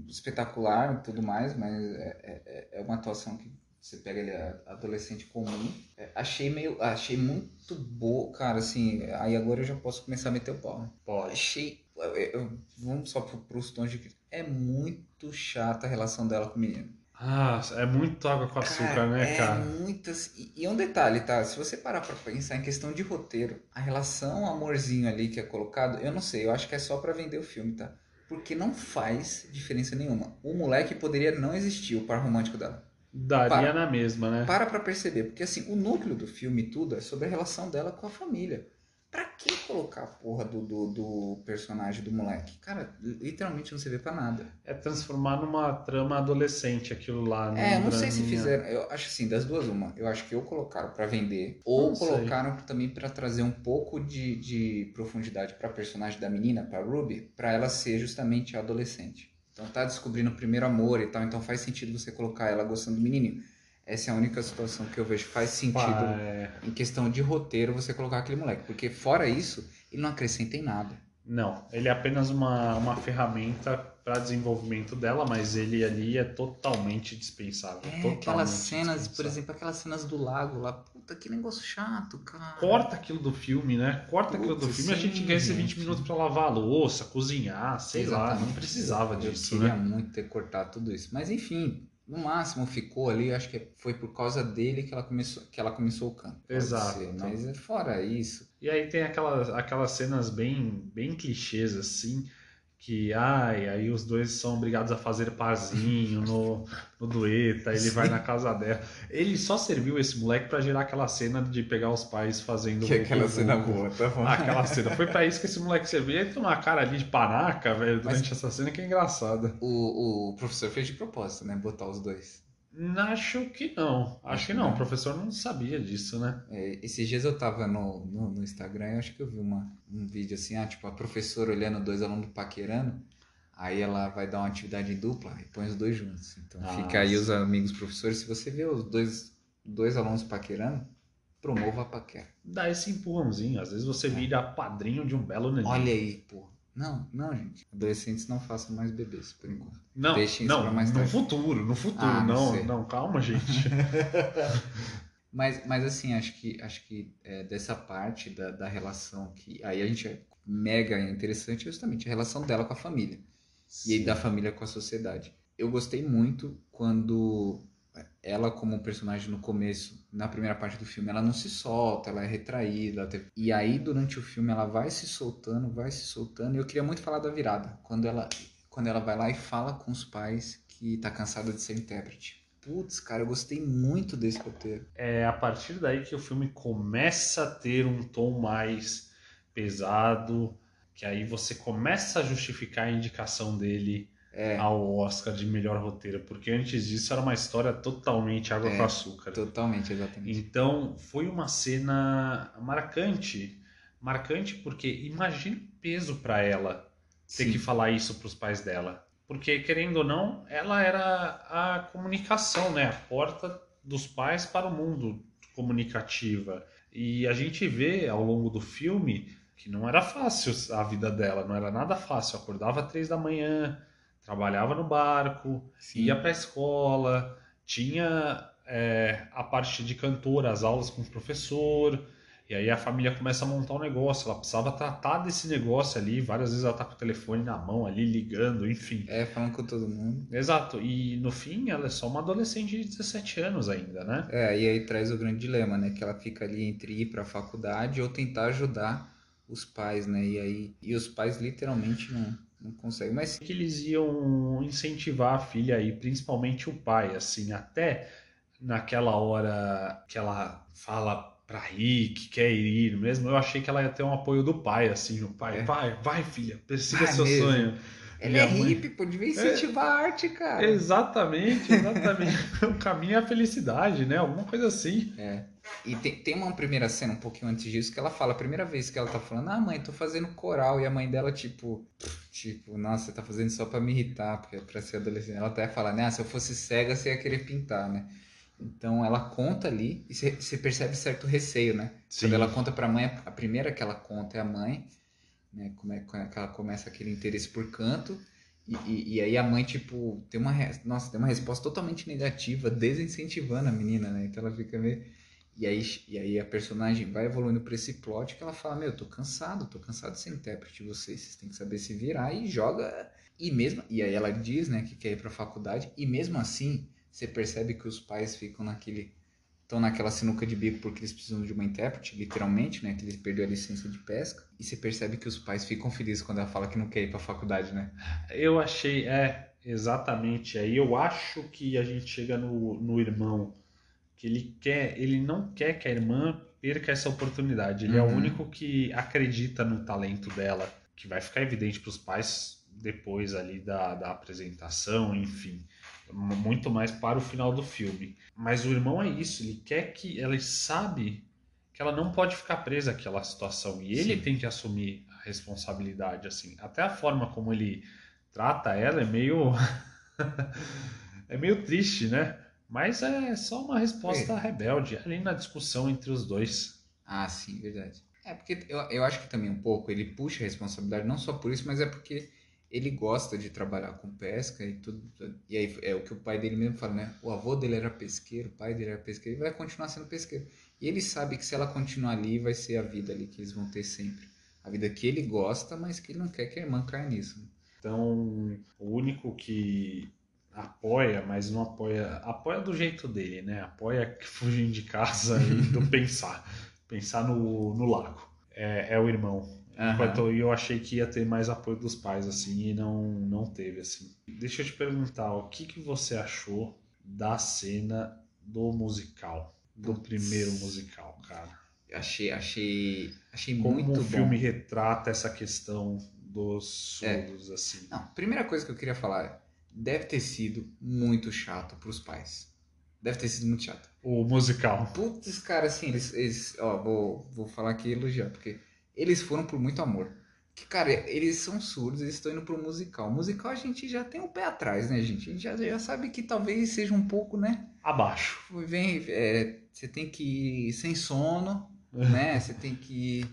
S9: espetacular e tudo mais, mas é, é, é uma atuação que você pega ele adolescente comum. É, achei meio. Achei muito boa, cara, assim. Aí agora eu já posso começar a meter o pau. né?
S8: Pode.
S9: Achei. eu- eu- vamos só pro, pros tons de crítica. É muito chata a relação dela com o menino.
S8: Ah, é muito água com açúcar, né,
S9: é
S8: cara?
S9: muitas. E, e um detalhe, tá? Se você parar pra pensar em questão de roteiro, a relação amorzinho ali que é colocado, eu não sei, eu acho que é só pra vender o filme, tá? Porque não faz diferença nenhuma. O moleque poderia não existir, o par romântico dela.
S8: Daria
S9: Para.
S8: na mesma, né?
S9: Para pra perceber, porque assim, o núcleo do filme e tudo é sobre a relação dela com a família. Pra que colocar a porra do, do, do personagem do moleque? Cara, literalmente não serve pra nada.
S8: É transformar numa trama adolescente aquilo lá. num
S9: É, não sei se fizeram. Eu acho assim, das duas, uma. Eu acho que ou colocaram pra vender, ou
S8: Não sei.
S9: colocaram também pra trazer um pouco de, de profundidade pra personagem da menina, pra Ruby, pra ela ser justamente a adolescente. Então tá descobrindo o primeiro amor e tal, então faz sentido você colocar ela gostando do menininho. Essa é a única situação que eu vejo que faz sentido
S8: é.
S9: em questão de roteiro você colocar aquele moleque. Porque fora isso, ele não acrescenta em nada.
S8: Não, ele é apenas uma, uma ferramenta para desenvolvimento dela, mas ele ali é totalmente dispensável.
S9: É,
S8: totalmente
S9: aquelas cenas, por exemplo, aquelas cenas do lago lá. Puta, que negócio chato, cara.
S8: Corta aquilo do filme, né? Corta aquilo do filme, a gente
S9: sim,
S8: ganha esses
S9: gente.
S8: 20 minutos para lavar a louça, cozinhar, sei lá, não
S9: Exatamente.
S8: precisava
S9: Eu
S8: disso,
S9: queria
S8: né?
S9: muito ter cortado tudo isso. Mas enfim, no máximo ficou ali, acho que foi por causa dele que ela começou, que ela começou o canto.
S8: Exato.
S9: ser, Mas é fora isso.
S8: E aí tem aquelas, aquelas cenas bem, bem clichês, assim, que ai, aí os dois são obrigados a fazer parzinho no, no dueta, ele vai na casa dela. Ele só serviu esse moleque pra gerar aquela cena de pegar os pais fazendo
S9: Que aquela cena boa, tá bom?
S8: Ah, aquela <laughs> cena. Foi pra isso que esse moleque serviu. Ele tem uma cara ali de panaca, velho, durante
S9: Mas-
S8: essa cena que é engraçada.
S9: O, o professor fez de propósito, né? Botar os dois.
S8: Acho que não. Acho que não. O professor não sabia disso, né?
S9: É, esses dias eu tava no, no, no Instagram, eu acho que eu vi uma, um vídeo assim, ah, tipo, a professora olhando dois alunos paquerando, aí ela vai dar uma atividade em dupla e põe os dois juntos. Então
S8: Ah,
S9: fica aí os amigos professores, se você vê os dois, dois alunos paquerando, promova a paquera.
S8: Dá esse empurrãozinho. Às vezes você vira padrinho de um belo neném.
S9: Olha aí, pô. Não, não, gente. Adolescentes não façam mais bebês, por enquanto.
S8: Não,
S9: Deixem isso
S8: não,
S9: pra mais
S8: no
S9: tarde.
S8: futuro, no futuro.
S9: Ah, não
S8: não, não, calma, gente. <laughs>
S9: Mas, mas assim, acho que, acho que é, dessa parte da, da relação que. Aí a gente é mega interessante justamente a relação dela com a família. E aí da família com a sociedade. Eu gostei muito quando ela, como personagem no começo, na primeira parte do filme, ela não se solta, ela é retraída. E aí, durante o filme, ela vai se soltando, vai se soltando. E eu queria muito falar da virada. Quando ela, quando ela vai lá e fala com os pais que tá cansada de ser intérprete. Putz, cara, eu gostei muito desse roteiro.
S8: É a partir daí que o filme começa a ter um tom mais pesado, que aí você começa a justificar a indicação dele
S9: É.
S8: ao Oscar de melhor roteiro, porque antes disso era uma história totalmente água
S9: É,
S8: com açúcar.
S9: Totalmente, exatamente.
S8: Então foi uma cena marcante, marcante porque imagina o peso para ela ter
S9: Sim.
S8: que falar isso para os pais dela, porque querendo ou não, ela era a comunicação, né, a porta dos pais para o mundo comunicativa. E a gente vê ao longo do filme que não era fácil a vida dela, não era nada fácil. Acordava às três da manhã, trabalhava no barco, ia para a escola, tinha é, a parte de cantora, as aulas com o professor, e aí a família começa a montar um negócio. Ela precisava tratar desse negócio ali, várias vezes ela tá com o telefone na mão ali, ligando, enfim.
S9: É, falando com todo mundo.
S8: Exato, e no fim ela é só uma adolescente de 17 anos ainda, né?
S9: É, e aí traz o grande dilema, né? Que ela fica ali entre ir pra faculdade ou tentar ajudar os pais, né? E aí e os pais literalmente não, não conseguem. Mas
S8: que eles iam incentivar a filha aí, principalmente o pai, assim, até naquela hora que ela fala pra ir, que quer ir mesmo, eu achei que ela ia ter um apoio do pai, assim, o pai, vai, vai filha, persiga
S9: É. Vai
S8: seu
S9: mesmo.
S8: sonho.
S9: Ele é
S8: mãe-
S9: hippie, pô, devia incentivar a arte, cara.
S8: Exatamente, <laughs> exatamente. o caminho é a felicidade, né? Alguma coisa assim.
S9: É. E tem, tem uma primeira cena um pouquinho antes disso que ela fala, a primeira vez que ela tá falando, ah, mãe, tô fazendo coral, e a mãe dela, tipo, tipo, nossa, você tá fazendo só pra me irritar, porque é pra ser adolescente. Ela até fala, né, ah, se eu fosse cega, você ia querer pintar, né? Então ela conta ali e você você percebe certo receio, né?
S8: Sim.
S9: Quando ela conta pra mãe, a primeira que ela conta é a mãe, né? Como é como é que ela começa aquele interesse por canto. E, e, e aí a mãe, tipo, tem uma, nossa, tem uma resposta totalmente negativa, desincentivando a menina, né? Então ela fica meio. E aí, e aí a personagem vai evoluindo pra esse plot que ela fala, meu, eu tô cansado, tô cansado de ser intérprete de vocês, vocês têm que saber se virar e joga. E mesmo. E aí ela diz, né, que quer ir pra faculdade, e mesmo assim, você percebe que os pais ficam naquele. Estão naquela sinuca de bico porque eles precisam de uma intérprete, literalmente, né? Que ele perdeu a licença de pesca. E você percebe que os pais ficam felizes quando ela fala que não quer ir pra faculdade, né?
S8: Eu achei, é, exatamente. Aí eu acho que a gente chega no, no irmão, que ele quer, ele não quer que a irmã perca essa oportunidade. Ele é o
S9: Uhum.
S8: único que acredita no talento dela, que vai ficar evidente para os pais depois ali da, da apresentação, enfim. Muito mais para o final do filme. Mas o irmão é isso, ele quer que. Ela sabe que ela não pode ficar presa àquela situação. E ele
S9: Sim.
S8: tem que assumir a responsabilidade, assim. Até a forma como ele trata ela é meio. <laughs> é meio triste, né? Mas é só uma resposta rebelde, ali na discussão entre os dois.
S9: Ah, sim, verdade. É porque eu, eu acho que também um pouco ele puxa a responsabilidade, não só por isso, mas é porque ele gosta de trabalhar com pesca e tudo. E aí é o que o pai dele mesmo fala, né? O avô dele era pesqueiro, o pai dele era pesqueiro, e vai continuar sendo pesqueiro. E ele sabe que se ela continuar ali, vai ser a vida ali que eles vão ter sempre. A vida que ele gosta, mas que ele não quer que a irmã caia nisso. né?
S8: Então, o único que apoia, mas não apoia. Apoia do jeito dele, né? Apoia que fugem de casa e do <laughs> pensar. Pensar no, no lago. É, é o irmão.
S9: Aham.
S8: Enquanto eu achei que ia ter mais apoio dos pais, assim, e não, não teve, assim. Deixa eu te perguntar, o que, que você achou da cena do musical? Do primeiro musical, cara?
S9: Achei, achei, achei
S8: Como
S9: muito
S8: o filme
S9: bom.
S8: retrata essa questão dos
S9: É.
S8: surdos, assim.
S9: Não, primeira coisa que eu queria falar é, deve ter sido muito chato pros pais. Deve ter sido muito chato.
S8: O musical.
S9: Putz, cara, assim, eles, eles ó, vou, vou falar aqui e elogiar, porque eles foram por muito amor. Que, cara, eles são surdos, eles estão indo pro musical. Musical a gente já tem um pé atrás, né, gente? A gente já, já sabe que talvez seja um pouco, né?
S8: Abaixo.
S9: Vem, é, você tem que ir sem sono, <laughs> né? Você tem que ir,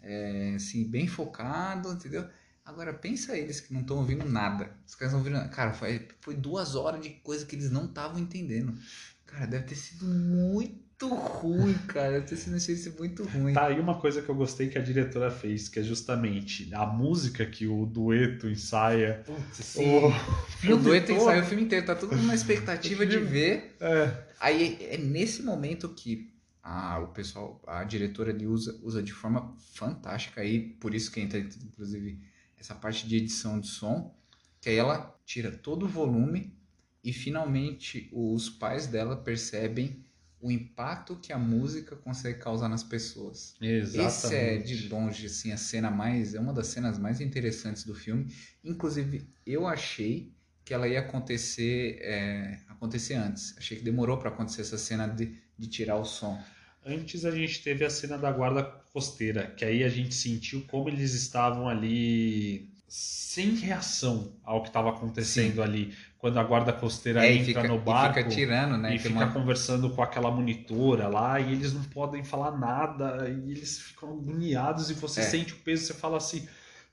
S9: é, assim, bem focado, entendeu? Agora, pensa eles que não estão ouvindo nada. Os caras não ouvindo nada. Cara, foi, foi duas horas de coisa que eles não estavam entendendo. Cara, deve ter sido muito ruim, cara. Ter sido uma experiência muito ruim.
S8: Tá aí uma coisa que eu gostei que a diretora fez, que é justamente a música que o dueto ensaia.
S9: Putz, sim. O, o dueto ensaia o filme inteiro. Tá todo mundo na expectativa de <laughs> ver.
S8: É.
S9: Aí é nesse momento que a, o pessoal, a diretora ali usa, usa de forma fantástica aí, por isso que entra, inclusive, essa parte de edição de som, que aí ela tira todo o volume e finalmente os pais dela percebem o impacto que a música consegue causar nas pessoas.
S8: Exatamente.
S9: Esse é de longe assim a cena mais é uma das cenas mais interessantes do filme. Inclusive eu achei que ela ia acontecer é, acontecer antes. Achei que demorou para acontecer essa cena de, de tirar o som.
S8: Antes a gente teve a cena da guarda costeira, que aí a gente sentiu como eles estavam ali sem reação ao que estava acontecendo
S9: Sim.
S8: ali. Quando a guarda costeira
S9: É, e
S8: entra
S9: fica-
S8: no
S9: e
S8: barco
S9: fica tirando, né?
S8: e fica
S9: uma-
S8: conversando com aquela monitora lá e eles não podem falar nada e eles ficam agoniados e você
S9: É.
S8: sente o peso, você fala assim,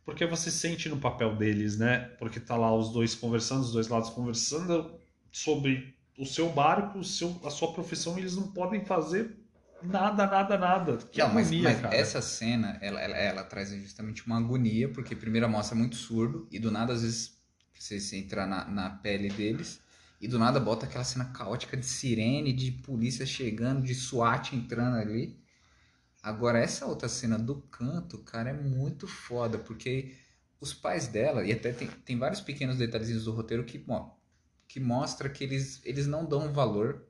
S8: porque você sente no papel deles, né? Porque tá lá os dois conversando, os dois lados conversando sobre o seu barco, o seu, a sua profissão, e eles não podem fazer nada, nada, nada. Que
S9: Não, mas,
S8: agonia,
S9: mas
S8: cara.
S9: essa cena, ela, ela, ela traz justamente uma agonia, porque primeiro a mostra muito surdo, e do nada, às vezes, você, você entra na, na pele deles, e do nada bota aquela cena caótica de sirene, de polícia chegando, de SWAT entrando ali. Agora, essa outra cena do canto, cara, é muito foda, porque os pais dela, e até tem, tem vários pequenos detalhezinhos do roteiro que, ó, que mostra que eles, eles não dão valor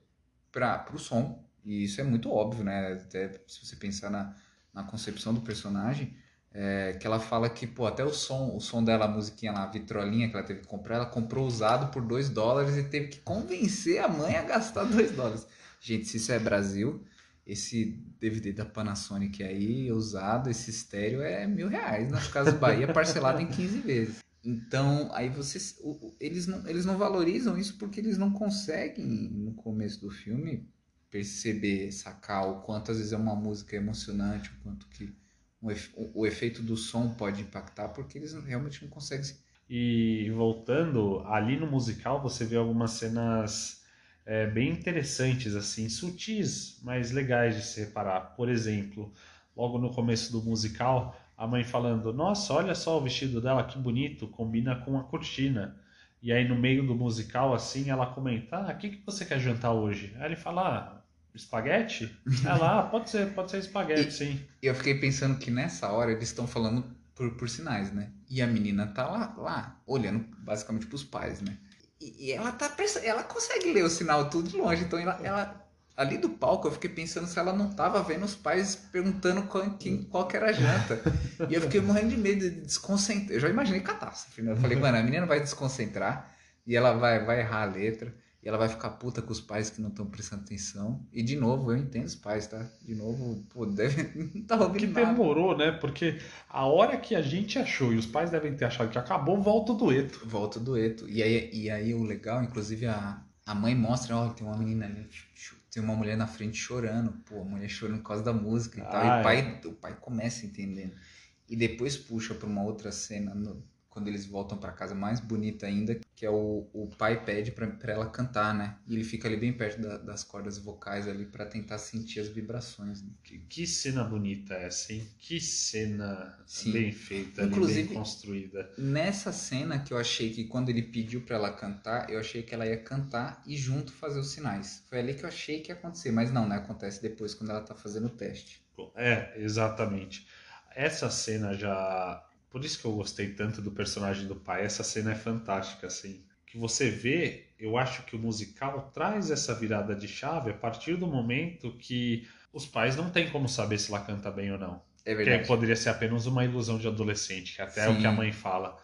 S9: para o som, e isso é muito óbvio, né? Até se você pensar na, na concepção do personagem, é, que ela fala que, pô, até o som, o som dela, a musiquinha lá, a vitrolinha que ela teve que comprar, ela comprou usado por 2 dólares e teve que convencer a mãe a gastar 2 dólares. Gente, se isso é Brasil, esse DVD da Panasonic aí, usado, esse estéreo, é mil reais nas Casas Bahia, parcelado em 15 vezes. Então, aí vocês. Eles não, eles não valorizam isso porque eles não conseguem, no começo do filme, perceber, sacar o quanto às vezes é uma música emocionante, o quanto que o, efe- o- o efeito do som pode impactar, porque eles realmente não conseguem. se-
S8: E voltando, ali no musical você vê algumas cenas é, bem interessantes, assim, sutis, mas legais de se reparar. Por exemplo, logo no começo do musical, a mãe falando: Nossa, olha só o vestido dela, que bonito, combina com a cortina. E aí no meio do musical, assim, ela comenta: Ah, o que, que você quer jantar hoje? Aí ele fala: Ah, espaguete? <laughs> Ah, pode ser, pode ser espaguete, sim.
S9: E eu fiquei pensando que nessa hora eles estão falando por, por sinais, né? E a menina tá lá, lá olhando basicamente pros pais, né? E, e ela tá ela consegue ler o sinal tudo de longe, então ela, ela- ali do palco eu fiquei pensando se ela não tava vendo os pais perguntando qual, quem, qual que era a janta. E eu fiquei morrendo de medo de desconcentrar. Eu já imaginei catástrofe, né? Eu falei, mano, a menina vai desconcentrar e ela vai, vai errar a letra. E ela vai ficar puta com os pais que não estão prestando atenção. E de novo, eu entendo os pais, tá? De novo, pô, deve. <laughs> Não tá ouvindo
S8: Que
S9: nada.
S8: demorou, né? Porque a hora que a gente achou, e os pais devem ter achado que acabou, volta o dueto.
S9: Volta o dueto. E aí, e aí o legal, inclusive, a, a mãe mostra, ó, tem uma menina ali, tem uma mulher na frente chorando. Pô, a mulher chorando por causa da música e tal. E
S8: Ah,
S9: o pai, o pai começa entendendo. E depois puxa pra uma outra cena, no- quando eles voltam pra casa, mais bonita ainda, que é o, o pai pede pra ela cantar, né? E ele fica ali bem perto da- das cordas vocais ali pra tentar sentir as vibrações. Né?
S8: Que, que cena bonita essa, hein? Que cena
S9: Sim.
S8: bem feita, ali,
S9: Inclusive-
S8: bem construída.
S9: Nessa cena que eu achei que quando ele pediu pra ela cantar, eu achei que ela ia cantar e junto fazer os sinais. Foi ali que eu achei que ia acontecer, mas não, né? Acontece depois quando ela tá fazendo o teste.
S8: É, exatamente. Essa cena já. Por isso que eu gostei tanto do personagem do pai. Essa cena é fantástica, assim. Que você vê, eu acho que o musical traz essa virada de chave a partir do momento que os pais não têm como saber se ela canta bem ou não.
S9: É
S8: Que
S9: verdade.
S8: poderia ser apenas uma ilusão de adolescente, que até é o que a mãe fala.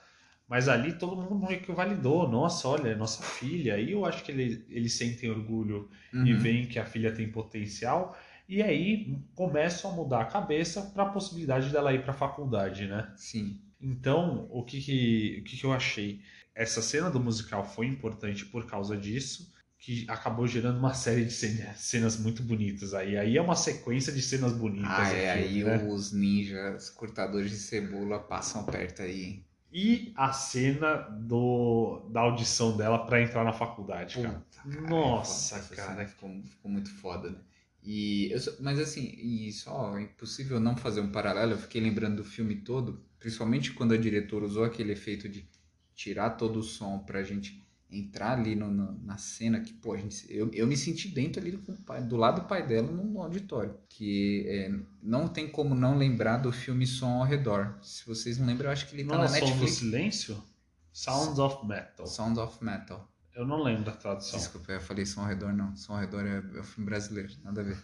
S8: Mas ali todo mundo meio que validou. Nossa, olha, é nossa filha. E eu acho que ele, eles sentem orgulho e
S9: Uhum.
S8: veem que a filha tem potencial. E aí começam a mudar a cabeça para a possibilidade dela ir para a faculdade, né?
S9: Sim.
S8: Então, o que que, o que que eu achei? Essa cena do musical foi importante por causa disso, que acabou gerando uma série de cena- cenas muito bonitas. Aí, aí é uma sequência de cenas bonitas.
S9: Ah, é, aí
S8: né?
S9: os ninjas cortadores de cebola passam perto aí?
S8: E a cena do, da audição dela pra entrar na faculdade, cara.
S9: Puta, cara,
S8: Nossa,
S9: é foda. Essa
S8: cara.
S9: Ficou, ficou muito foda, né? E eu mas assim, e só é impossível não fazer um paralelo. Eu fiquei lembrando do filme todo, principalmente quando a diretora usou aquele efeito de tirar todo o som pra gente entrar ali no- no- na cena que, pô, a gente, eu, eu me senti dentro ali com o pai, do lado do pai dela no, auditório. Que é, não tem como não lembrar do filme Som ao Redor. Se vocês não lembram, eu acho que ele tá
S8: Não
S9: na
S8: é Som do
S9: Netflix.
S8: Silêncio? Sounds of Metal.
S9: Sound of Metal.
S8: Eu não lembro da tradução.
S9: Desculpa, eu falei Som ao Redor, não. Som ao Redor é, é um filme brasileiro, nada a ver.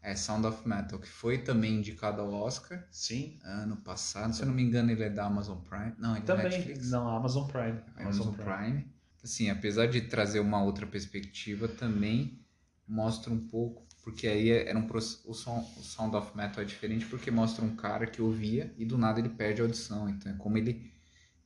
S9: É Sound of Metal, que foi também indicado ao Oscar
S8: Sim.
S9: ano passado. Se eu não me engano, ele é da Amazon Prime. Não, ele é da
S8: Também.
S9: Netflix.
S8: Não, Amazon Prime.
S9: Amazon Prime. Assim, apesar de trazer uma outra perspectiva, também mostra um pouco, porque aí é- era um o, som, o Sound of Metal é diferente porque mostra um cara que ouvia e do nada ele perde a audição. Então é como ele,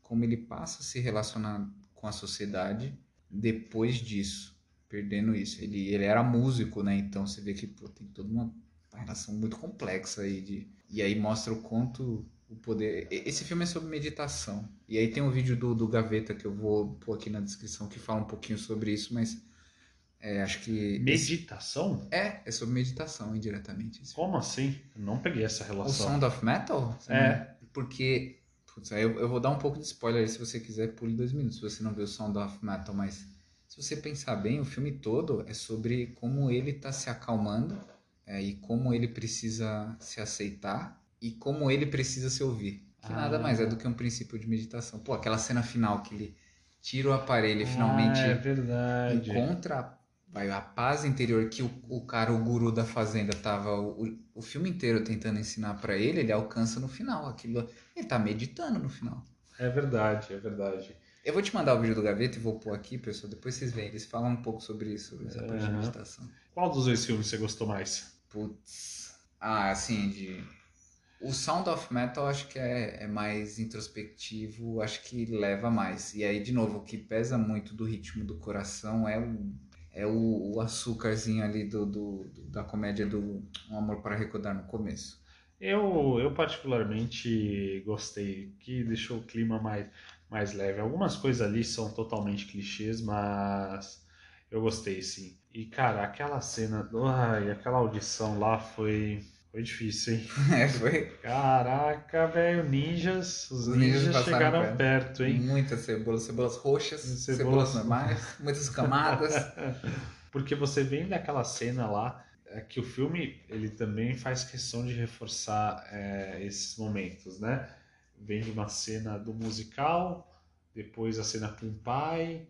S9: como ele passa a se relacionar com a sociedade depois disso, perdendo isso. Ele, ele era músico, né? Então você vê que pô, tem toda uma relação muito complexa aí de e aí mostra o quanto o poder. Esse filme é sobre meditação. E aí tem um vídeo do, do Gaveta que eu vou pôr aqui na descrição que fala um pouquinho sobre isso, mas é, acho que.
S8: Meditação?
S9: É, é sobre meditação indiretamente.
S8: Como assim? Eu não peguei essa
S9: o
S8: relação.
S9: Sound of Metal?
S8: É.
S9: Porque. Putz, aí eu, eu vou dar um pouco de spoiler aí se você quiser, pule dois minutos, se você não viu o Sound of Metal, mas se você pensar bem, o filme todo é sobre como ele tá se acalmando é, e como ele precisa se aceitar e como ele precisa se ouvir. Que
S8: Ah.
S9: nada mais é do que um princípio de meditação. Pô, aquela cena final que ele tira o aparelho e finalmente
S8: Ah, é verdade.
S9: encontra vai, a paz interior que o, o cara, o guru da fazenda, tava o, o filme inteiro tentando ensinar pra ele, ele alcança no final. Aquilo, ele tá meditando no final.
S8: É verdade, é verdade.
S9: Eu vou te mandar o vídeo do Gaveta e vou pôr aqui, pessoal. Depois vocês veem. Eles falam um pouco sobre isso, sobre essa parte de meditação.
S8: Qual dos dois filmes você gostou mais?
S9: Putz. Ah, assim, de. O Sound of Metal eu acho que é, é mais introspectivo, acho que leva mais. E aí, de novo, o que pesa muito do ritmo do coração é o, é o, o açúcarzinho ali do, do, do- da comédia do Um Amor para Recordar no começo.
S8: Eu, eu particularmente gostei, que deixou o clima mais, mais leve. Algumas coisas ali são totalmente clichês, mas eu gostei sim. E cara, aquela cena, ai, aquela audição lá foi, foi difícil, hein? <laughs>
S9: É, foi.
S8: Caraca, velho, ninjas, os,
S9: Os
S8: ninjas,
S9: ninjas
S8: chegaram
S9: perto.
S8: perto, hein?
S9: Muitas cebolas, cebolas roxas,
S8: Cebolas-
S9: cebolas normais, muitas camadas. <laughs>
S8: Porque você vem daquela cena lá, é que o filme ele também faz questão de reforçar é, esses momentos, né? Vem de uma cena do musical, depois a cena com o pai,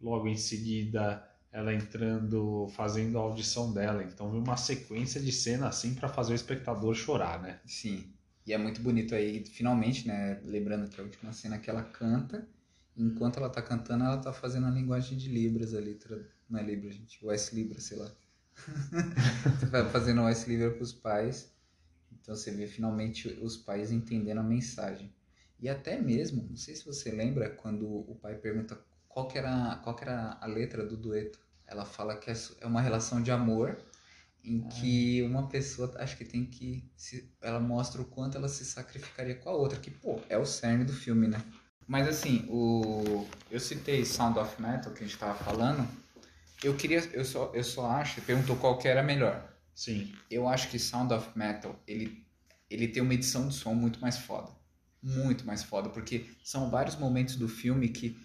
S8: logo em seguida ela entrando, fazendo a audição dela. Então vem uma sequência de cena assim para fazer o espectador chorar, né?
S9: Sim. E é muito bonito aí, finalmente, né? Lembrando que a última cena que ela canta, enquanto ela tá cantando, ela tá fazendo a linguagem de Libras ali. Não é Libra, gente. West Libra, sei lá. <laughs> Vai fazendo West Libra pros pais. Então você vê finalmente os pais entendendo a mensagem. E até mesmo, não sei se você lembra, quando o pai pergunta qual que era, qual que era a letra do dueto. Ela fala que é é uma relação de amor em que uma pessoa acho que tem que se, ela mostra o quanto ela se sacrificaria com a outra que pô é o cerne do filme né mas assim o eu citei Sound of Metal que a gente tava falando eu queria eu só eu só acho perguntou qual que era melhor.
S8: Sim.
S9: eu acho que Sound of Metal ele ele tem uma edição de som muito mais foda. Muito mais foda porque são vários momentos do filme que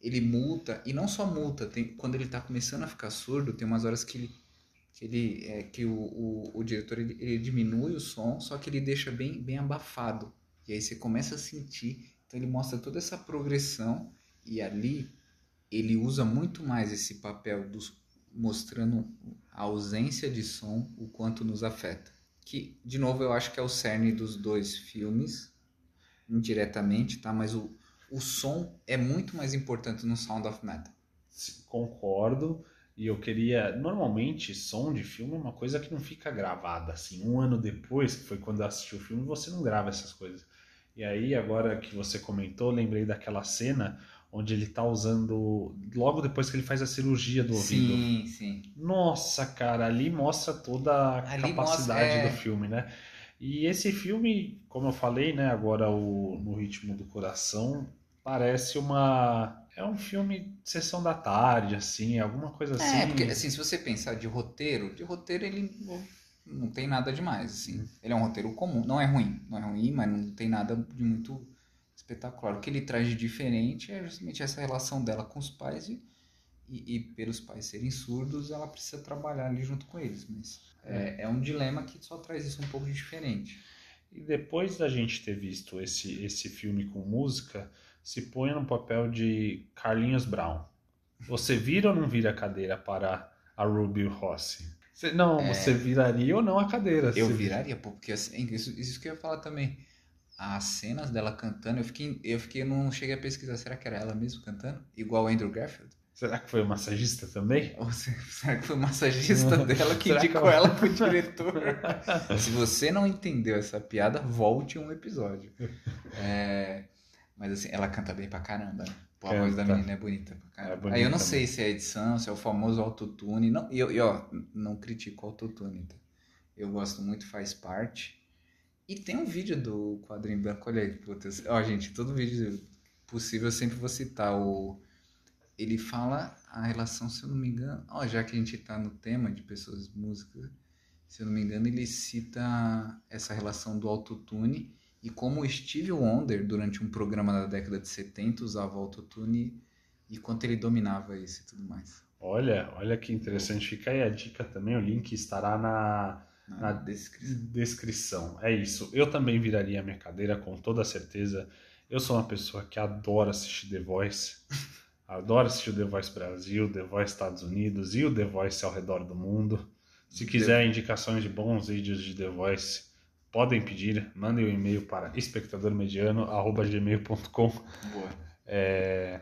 S9: ele multa e não só multa tem quando ele tá começando a ficar surdo tem umas horas que ele que ele é, que o, o, o diretor ele, ele diminui o som só que ele deixa bem bem abafado. E aí você começa a sentir então ele mostra toda essa progressão e ali ele usa muito mais esse papel dos mostrando a ausência de som o quanto nos afeta que de novo eu acho que é o cerne dos dois filmes indiretamente tá mas o o som é muito mais importante no Sound of Metal
S8: Concordo. E eu queria. Normalmente, som de filme é uma coisa que não fica gravada. Assim, um ano depois, que foi quando eu assisti o filme, você não grava essas coisas. E aí, agora que você comentou, lembrei daquela cena onde ele tá usando. Logo depois que ele faz a cirurgia do ouvido.
S9: Sim, sim.
S8: Nossa, cara, ali mostra toda a
S9: Ali
S8: capacidade
S9: mostra- é.
S8: do filme, né? E esse filme, como eu falei, né, agora o No Ritmo do Coração, parece uma. É um filme de sessão da tarde, assim, alguma coisa assim.
S9: É, porque assim, se você pensar de roteiro, de roteiro ele não, não tem nada demais, assim. Ele é um roteiro comum, não é ruim, não é ruim, mas não tem nada de muito espetacular. O que ele traz de diferente é justamente essa relação dela com os pais e, e, e pelos pais serem surdos, ela precisa trabalhar ali junto com eles, mas é, é um dilema que só traz isso um pouco de diferente.
S8: E depois da gente ter visto esse, esse filme com música, se põe no papel de Carlinhos Brown. Você vira ou não vira a cadeira para a Ruby Rossi? Você- não,
S9: É.
S8: você viraria ou não a cadeira?
S9: Eu viraria, pô, porque assim, isso, isso que eu ia falar também. As cenas dela cantando, eu fiquei, eu fiquei, eu não cheguei a pesquisar, será que era ela mesmo cantando? Igual o Andrew Garfield?
S8: Será que foi o massagista também?
S9: Ou se- será que foi o massagista <laughs> dela que
S8: que
S9: indicou
S8: eu-
S9: ela pro diretor? <laughs> Se você não entendeu essa piada, volte um episódio. É, mas assim, ela canta bem pra caramba, né? Pô, a voz da menina é bonita pra caramba.
S8: É bonita
S9: Aí eu não
S8: mesmo.
S9: sei se é edição, se é o famoso autotune. Não, e, eu- e ó, não critico o autotune, tá? Eu gosto muito, faz parte. E tem um vídeo do quadrinho branco, olha aí, putz. Ó, gente, todo vídeo possível eu sempre vou citar o. Ele fala a relação, se eu não me engano. Ó, já que a gente tá no tema de pessoas músicas, se eu não me engano, ele cita essa relação do autotune e como o Steve Wonder, durante um programa da década de 70, usava autotune e quanto ele dominava isso e tudo mais.
S8: Olha, olha que interessante. Fica aí a dica também, o link estará na,
S9: Na descrição.
S8: descrição. É isso. Eu também viraria a minha cadeira, com toda certeza. Eu sou uma pessoa que adora assistir The Voice. <laughs> Adoro assistir o The Voice Brasil, The Voice Estados Unidos e o The Voice ao redor do mundo. Se quiser indicações de bons vídeos de The Voice, podem pedir. Mandem um e-mail para espectadormediano.gmail.com
S9: Boa.
S8: é...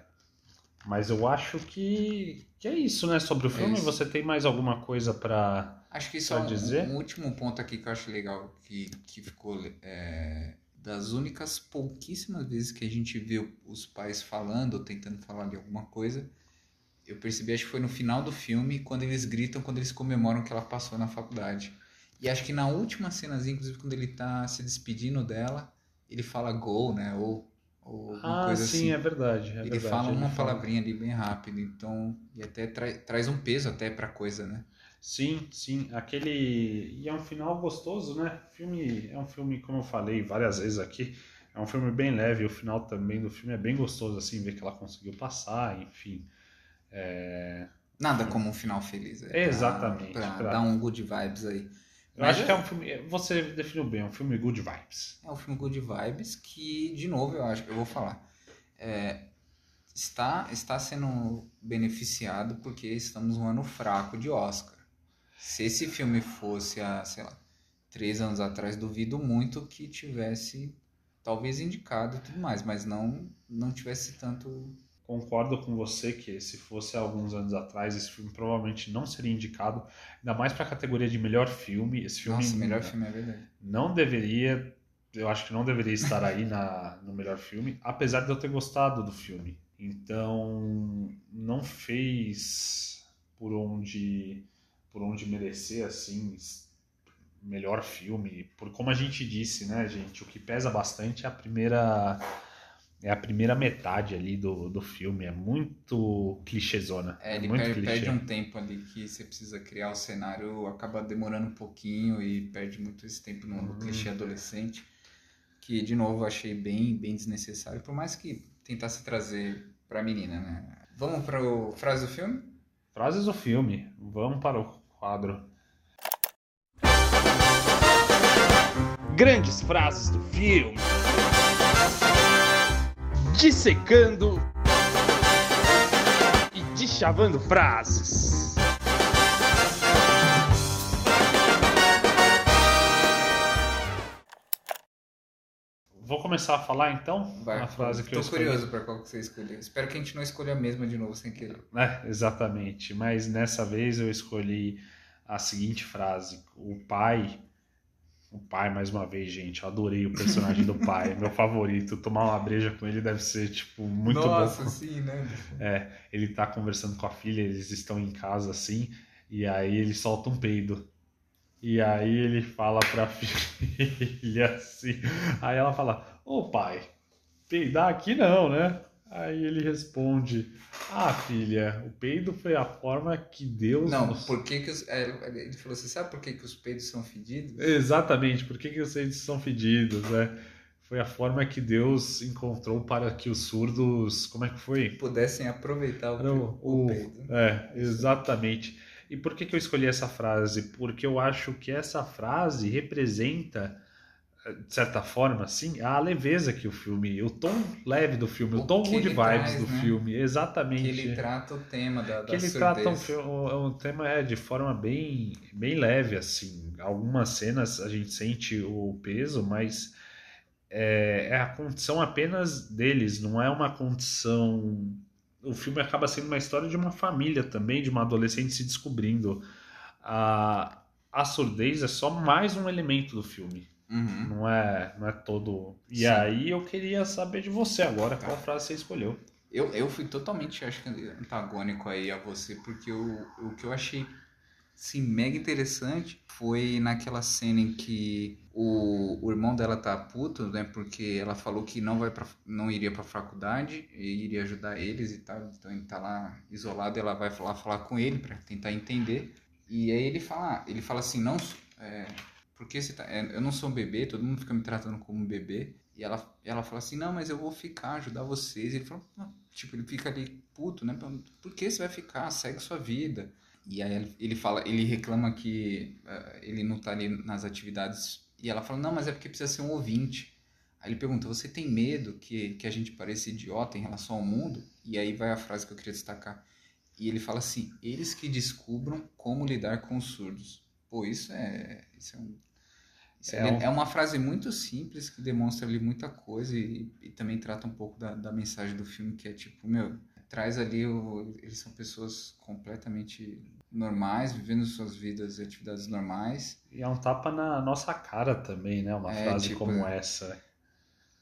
S8: Mas eu acho que, que é isso, né? Sobre o filme,
S9: isso.
S8: você tem mais alguma coisa para
S9: Acho que
S8: Só
S9: um,
S8: dizer?
S9: um último ponto aqui que eu acho legal, que, que ficou é, das únicas pouquíssimas vezes que a gente viu os pais falando ou tentando falar de alguma coisa, eu percebi, acho que foi no final do filme, quando eles gritam, quando eles comemoram que ela passou na faculdade. E acho que na última cenazinha, inclusive quando ele tá se despedindo dela, ele fala go, né? Ou, ou
S8: Ah,
S9: coisa
S8: sim,
S9: assim.
S8: é verdade. É
S9: ele
S8: verdade.
S9: fala
S8: Ele
S9: uma
S8: fala-
S9: palavrinha ali bem rápido, então, e até tra- traz um peso até pra coisa, né?
S8: Sim, sim. Aquele. E é um final gostoso, né? Filme é um filme, como eu falei várias vezes aqui, é um filme bem leve. O final também do filme é bem gostoso, assim, ver que ela conseguiu passar, enfim. É...
S9: Nada como um final feliz. é,
S8: Exatamente,
S9: Pra,
S8: pra-
S9: dar um good vibes aí.
S8: Eu acho que é um filme. Você definiu bem, é um filme good vibes.
S9: É um filme good vibes que, de novo, eu acho, eu vou falar, é, está, está sendo beneficiado porque estamos num ano fraco de Oscar. Se esse filme fosse há, sei lá, três anos atrás, duvido muito que tivesse, talvez indicado e tudo mais, mas não, não tivesse tanto
S8: Concordo com você que se fosse alguns anos atrás, esse filme provavelmente não seria indicado, ainda mais para a categoria de melhor filme. Esse filme
S9: Nossa, melhor filme é verdade.
S8: não deveria, eu acho que não deveria estar aí na, no melhor filme, apesar de eu ter gostado do filme. Então, não fez por onde por onde merecer assim melhor filme, por como a gente disse, né, gente, o que pesa bastante é a primeira é a primeira metade ali do, do filme, é muito clichêzona.
S9: É, ele
S8: muito
S9: per-
S8: clichê.
S9: perde um tempo ali que você precisa criar o cenário, acaba demorando um pouquinho e perde muito esse tempo no, no
S8: Uhum.
S9: clichê adolescente, que de novo eu achei bem, bem desnecessário, por mais que tentasse trazer pra menina, né? Vamos para o frase do filme?
S8: Frases do filme. Vamos para o quadro.
S13: Grandes frases do filme. Dissecando e deschavando frases.
S8: Vou começar a falar então
S9: Vai,
S8: a frase que eu escolhi.
S9: curioso para qual que você escolheu. Espero que a gente não escolha a mesma de novo sem querer.
S8: É, exatamente. Mas nessa vez eu escolhi a seguinte frase: O pai O pai, mais uma vez, gente, eu adorei o personagem do pai, meu favorito. Tomar uma breja com ele deve ser, tipo, muito
S9: Nossa,
S8: bom.
S9: sim, né? <laughs>
S8: É, ele tá conversando com a filha, eles estão em casa assim, e aí ele solta um peido. E aí ele fala pra <laughs> filha assim. Aí ela fala: Ô pai, peidar aqui não, né? Aí ele responde: Ah, filha, o peido foi a forma que Deus.
S9: Não,
S8: nos-
S9: por que que os, é, ele falou assim, sabe por que que os peidos são fedidos?
S8: Exatamente, por que, que os peidos são fedidos, né? Foi a forma que Deus encontrou para que os surdos. Como é que foi?
S9: Pudessem aproveitar o,
S8: Era o-
S9: o peido.
S8: É, exatamente. E por que, que eu escolhi essa frase? Porque eu acho que essa frase representa, de certa forma, assim, a leveza que o filme, o tom leve do filme, o,
S9: O
S8: tom
S9: que
S8: good vibes
S9: traz,
S8: do
S9: né?
S8: filme,
S9: Que
S8: exatamente.
S9: ele trata o tema da, da
S8: que ele
S9: surdez.
S8: trata um, um, um tema é, de forma bem, bem leve, assim. Algumas cenas a gente sente o peso, mas é, é a condição apenas deles, não é uma condição. O filme acaba sendo uma história de uma família também, de uma adolescente se descobrindo. A, a surdez é só mais um elemento do filme.
S9: Uhum.
S8: Não é, não é todo. E
S9: Sim.
S8: aí eu queria saber de você agora, qual frase você escolheu.
S9: Eu, eu fui totalmente, acho que, antagônico aí a você, porque o, o que eu achei, sim, mega interessante foi naquela cena em que o, o irmão dela tá puto, né, porque ela falou que não, vai pra, não iria pra faculdade e iria ajudar eles e tal, então ele tá lá isolado e ela vai lá falar com ele pra tentar entender. E aí ele fala, ele fala assim, não, é, porque você tá, é, eu não sou um bebê, todo mundo fica me tratando como um bebê. E ela, ela fala assim, não, mas eu vou ficar, ajudar vocês. E ele fala, tipo, ele fica ali puto, né? Por que você vai ficar? Segue sua vida. E aí ele- fala, ele reclama que eh, ele não tá ali nas atividades. E ela fala, não, mas é porque precisa ser um ouvinte. Aí ele pergunta, você tem medo que, que a gente pareça idiota em relação ao mundo? E aí vai a frase que eu queria destacar. E ele fala assim, eles que descubram como lidar com os surdos. Pô, isso é, isso é um
S8: É
S9: é, é uma frase muito simples que demonstra ali muita coisa e, e também trata um pouco da, da mensagem do filme, que é tipo, meu, traz ali, o, eles são pessoas completamente normais, vivendo suas vidas e atividades normais.
S8: E é um tapa na nossa cara também, né? Uma
S9: É,
S8: frase
S9: tipo,
S8: como essa.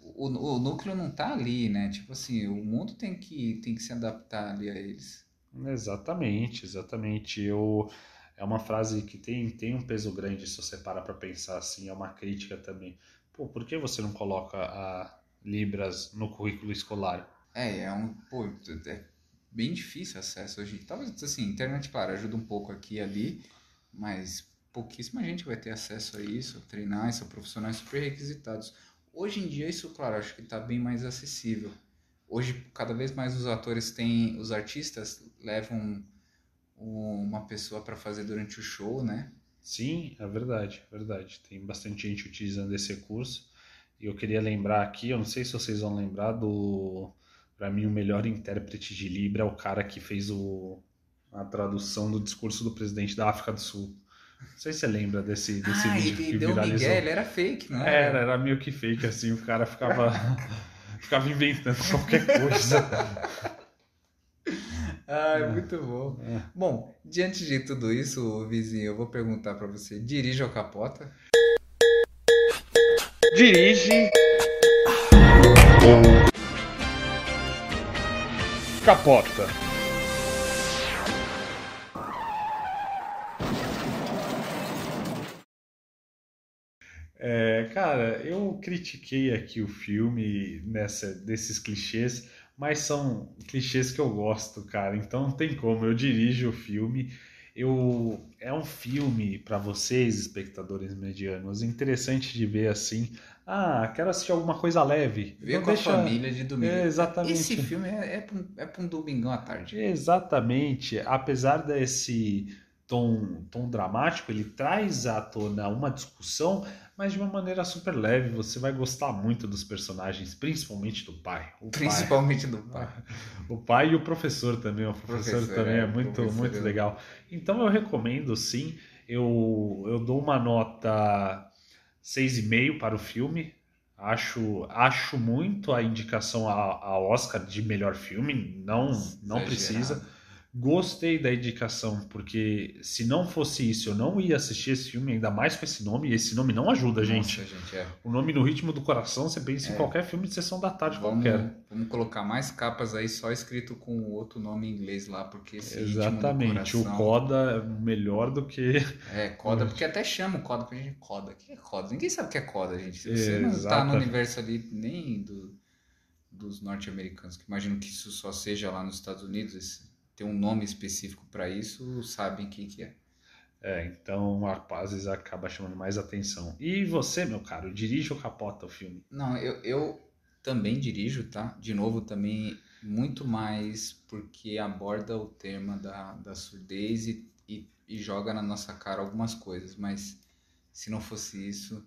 S9: O, o núcleo não tá ali, né? Tipo assim, o mundo tem que, tem que se adaptar ali a eles.
S8: Exatamente, exatamente. Eu, é uma frase que tem, tem um peso grande se você para pra pensar assim, é uma crítica também. Pô, por que você não coloca a Libras no currículo escolar?
S9: É, é um. Pô, é bem difícil acesso hoje. Talvez, assim, internet, claro, ajuda um pouco aqui e ali, mas pouquíssima gente vai ter acesso a isso, treinar, são profissionais super requisitados. Hoje em dia, isso, claro, acho que está bem mais acessível. Hoje, cada vez mais os atores têm. Os artistas levam uma pessoa para fazer durante o show, né?
S8: Sim, é verdade, é verdade. Tem bastante gente utilizando esse recurso. E eu queria lembrar aqui, eu não sei se vocês vão lembrar do. Pra mim, o melhor intérprete de Libra é o cara que fez o, a tradução do discurso do presidente da África do Sul. Não sei se você lembra desse, desse
S9: ah,
S8: vídeo
S9: ele
S8: que
S9: deu
S8: viralizou.
S9: migué, ele era fake, não
S8: Era, era meio que fake, assim, o cara ficava, <laughs> ficava inventando qualquer coisa. <laughs>
S9: Ah, muito bom.
S8: É.
S9: Bom, diante de tudo isso, vizinho, eu vou perguntar para você: dirige ou capota?
S13: Dirige. Capota.
S8: É, cara, eu critiquei aqui o filme nessa, desses clichês, mas são clichês que eu gosto, cara. Então não tem como. Eu dirijo o filme. Eu é um filme para vocês, espectadores medianos, interessante de ver assim. Ah, quero assistir alguma coisa leve.
S9: Ver
S8: Não
S9: com
S8: deixa-
S9: a família de domingo.
S8: É, exatamente.
S9: Esse filme é, é, um, é pra um domingão à tarde.
S8: Exatamente. Apesar desse tom, tom dramático, ele traz à tona uma discussão, mas de uma maneira super leve. Você vai gostar muito dos personagens, principalmente do pai. O pai-
S9: Principalmente do pai. <laughs>
S8: o pai e o professor também. O professor,
S9: Professor,
S8: também
S9: é,
S8: é, muito, muito
S9: é-
S8: legal. Então eu recomendo sim. Eu, eu dou uma nota 6,5 para o filme. Acho, acho muito a indicação a, a Oscar de melhor filme. Não, não
S9: Exagerado.
S8: precisa. Gostei da indicação, porque se não fosse isso, eu não ia assistir esse filme, ainda mais com esse nome, e esse nome não ajuda, gente.
S9: Nossa, gente, é.
S8: O nome No Ritmo do Coração, você pensa em
S9: É.
S8: qualquer filme de sessão da tarde
S9: Vamos,
S8: qualquer.
S9: vamos colocar mais capas aí só escrito com outro nome em inglês lá, porque esse
S8: Exatamente, o
S9: coração-
S8: Coda é melhor do que.
S9: É, coda, <laughs> porque até chama o coda pra gente coda. O que é coda? Ninguém sabe o que é coda, gente. Se você não tá
S8: Exata-
S9: no universo ali nem do, dos norte-americanos, que imagino que isso só seja lá nos Estados Unidos, esse- tem um nome específico pra isso, sabem o que, é.
S8: É, então às vezes acaba chamando mais atenção. E você, meu caro, dirige ou capota o filme?
S9: Não, eu, eu também dirijo, tá? De novo, também muito mais porque aborda o tema da, da surdez e, e, e joga na nossa cara algumas coisas, mas se não fosse isso,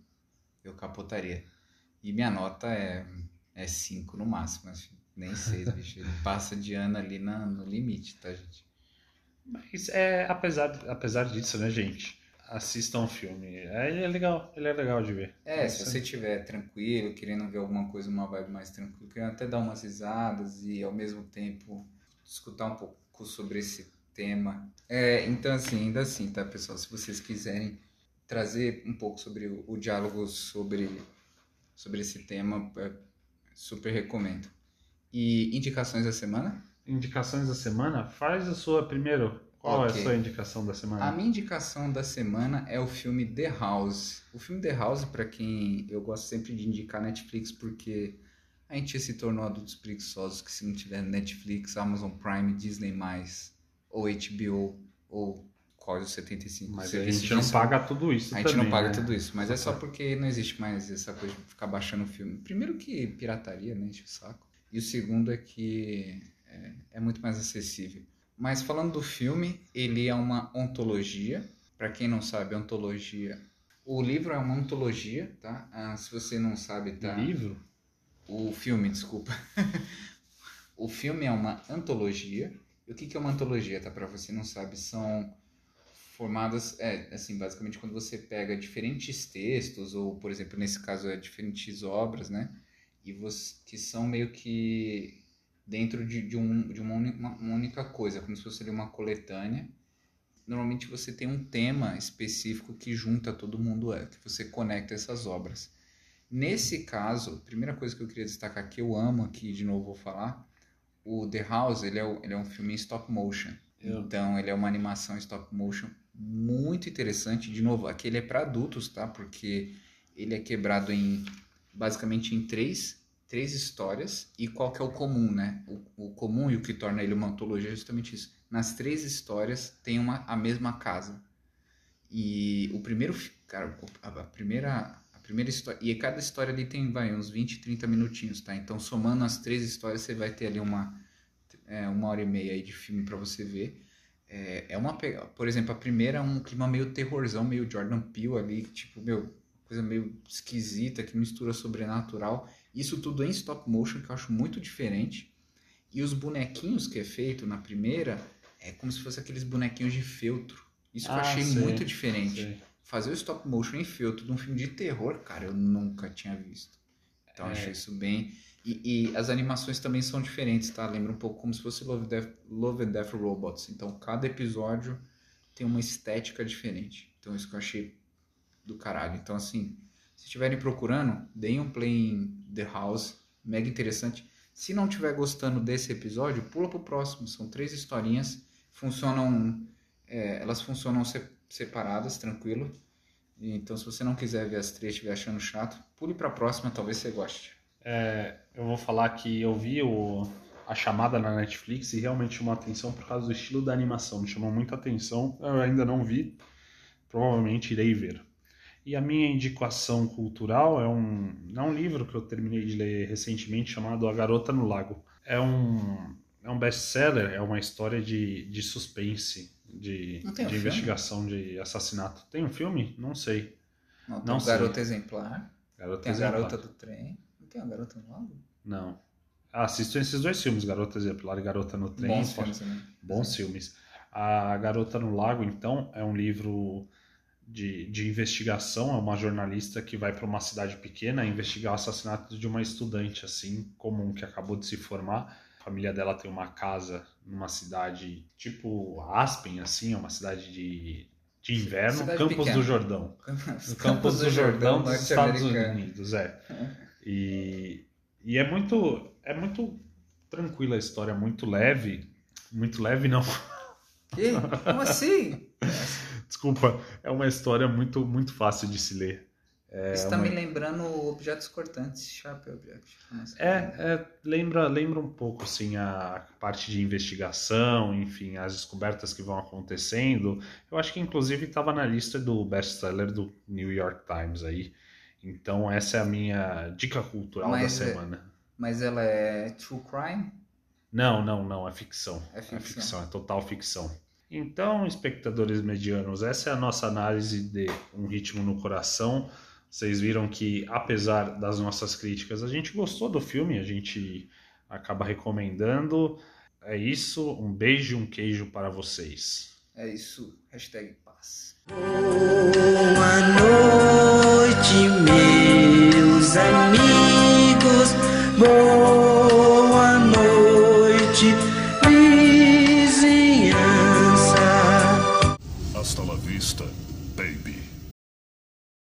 S9: eu capotaria. E minha nota é 5 no máximo, assim, nem 6, bicho. Ele passa de ano ali na, no limite, tá, gente?
S8: Mas é, apesar, apesar disso, né, gente? Assistam o filme. É, ele é legal, ele é legal de ver.
S9: É, se você estiver tranquilo, querendo ver alguma coisa, uma vibe mais tranquila, querendo até dar umas risadas e ao mesmo tempo escutar um pouco sobre esse tema. É, então assim, ainda assim, tá, pessoal? Se vocês quiserem trazer um pouco sobre o, o diálogo sobre, sobre esse tema, é, super recomendo. E indicações da semana?
S8: Indicações da semana? Faz a sua primeiro. Qual é
S9: Ok.
S8: a sua indicação da semana?
S9: A minha indicação da semana é o filme The House. O filme The House, pra quem eu gosto sempre de indicar Netflix, porque a gente se tornou adultos preguiçosos que se não tiver Netflix, Amazon Prime, Disney+, ou HBO, ou Código 75.
S8: Mas a gente não
S9: stream-
S8: paga tudo isso
S9: A gente
S8: também,
S9: não paga
S8: né?
S9: tudo isso, mas é só porque não existe mais essa coisa de ficar baixando filme. Primeiro que pirataria, né, enche o saco. E o segundo é que é, é muito mais acessível. Mas falando do filme, ele é uma ontologia. Para quem não sabe, ontologia. O livro é uma ontologia, tá? Ah, se você não sabe, tá?
S8: Livro?
S9: O filme, desculpa. <laughs> o filme é uma antologia. E o que que é uma antologia, tá? Para você não sabe, são formadas, é, assim, basicamente quando você pega diferentes textos, ou, por exemplo, nesse caso, é diferentes obras, né? E você, que são meio que dentro de, de, um, de uma, uni- uma- única coisa, como se fosse uma coletânea. Normalmente você tem um tema específico que junta todo mundo, é, que você conecta essas obras. Nesse caso, a primeira coisa que eu queria destacar que eu amo aqui, de novo vou falar, o The House, ele é, o- ele é um filme em stop motion.
S8: Eu-
S9: Então, ele é uma animação em stop motion muito interessante. De novo, aqui ele é para adultos, tá? Porque ele é quebrado em, basicamente, em três, três histórias. E qual que é o comum, né? O, o comum e o que torna ele uma antologia é justamente isso. Nas três histórias tem uma, a mesma casa. E o primeiro, cara, a, primeira, primeira história, e cada história ali tem, vai, uns 20, 30 minutinhos, tá? Então, somando as três histórias, você vai ter ali uma, é, uma hora e meia aí de filme para você ver. É, é uma, por exemplo, a primeira é um clima meio terrorzão, meio Jordan Peele ali, tipo, meu, coisa meio esquisita que mistura sobrenatural. Isso tudo em stop motion, que eu acho muito diferente. E os bonequinhos que é feito na primeira é como se fosse aqueles bonequinhos de feltro. Isso que eu
S8: Ah,
S9: achei
S8: sei,
S9: muito diferente.
S8: sei.
S9: Fazer o stop motion em feltro de um filme de terror, cara, eu nunca tinha visto. Então eu
S8: É.
S9: achei isso bem. E, e as animações também são diferentes, tá? Lembra um pouco como se fosse Love, Death, Love and Death Robots. Então cada episódio tem uma estética diferente. Então isso que eu achei do caralho. Então assim, se estiverem procurando, deem um play em The House, mega interessante. Se não estiver gostando desse episódio, pula pro próximo. São três historinhas, funcionam, é, elas funcionam se- separadas, tranquilo. Então se você não quiser ver as três, estiver achando chato, pule pra próxima, talvez você goste.
S8: É, eu vou falar que eu vi o, a chamada na Netflix e realmente chamou atenção por causa do estilo da animação. Me chamou muita atenção. Eu ainda não vi. Provavelmente irei ver. E a minha indicação cultural é um, é um livro que eu terminei de ler recentemente chamado A Garota no Lago. É um, é um best-seller, é uma história de, de suspense, de,
S9: tem um
S8: de
S9: filme?
S8: investigação de assassinato. Tem um filme? Não sei.
S9: Não, tem
S8: Não.
S9: Garota Exemplar,
S8: Garota
S9: tem a
S8: Exemplar.
S9: Garota do Trem. Não tem a Garota no Lago?
S8: Não. Assistam esses dois filmes, Garota Exemplar e Garota no Trem.
S9: Bons filmes também.
S8: Bons filmes. A Garota no Lago, então, é um livro de, de investigação. É uma jornalista que vai para uma cidade pequena investigar o assassinato de uma estudante, assim, comum, que acabou de se formar. A família dela tem uma casa numa cidade tipo Aspen, assim, é uma cidade de, de inverno,
S9: Cidade
S8: Campos
S9: pequena.
S8: do Jordão.
S9: Campos,
S8: Campos do Jordão <laughs> dos Estados. Unidos, é. <laughs> E, e é muito é muito tranquila a história, muito leve. Muito leve, não.
S9: Como assim? <laughs>
S8: Desculpa, é uma história muito, muito fácil de se ler. É,
S9: Isso tá
S8: uma-
S9: me lembrando objetos cortantes, Sharp Object.
S8: É, é, lembra, lembra um pouco assim a parte de investigação, enfim, as descobertas que vão acontecendo. Eu acho que inclusive estava na lista do best-seller do New York Times aí. Então essa é a minha dica cultural
S9: Mas
S8: da
S9: é-
S8: semana.
S9: Mas ela é true crime?
S8: Não, não, não, é ficção.
S9: É ficção.
S8: é total ficção. Então, espectadores medianos, essa é a nossa análise de Um Ritmo no Coração. Vocês viram que, apesar das nossas críticas, a gente gostou do filme, a gente acaba recomendando. É isso, um beijo e um queijo para vocês.
S9: É isso, hashtag paz.
S14: Boa noite, meus amigos. Boa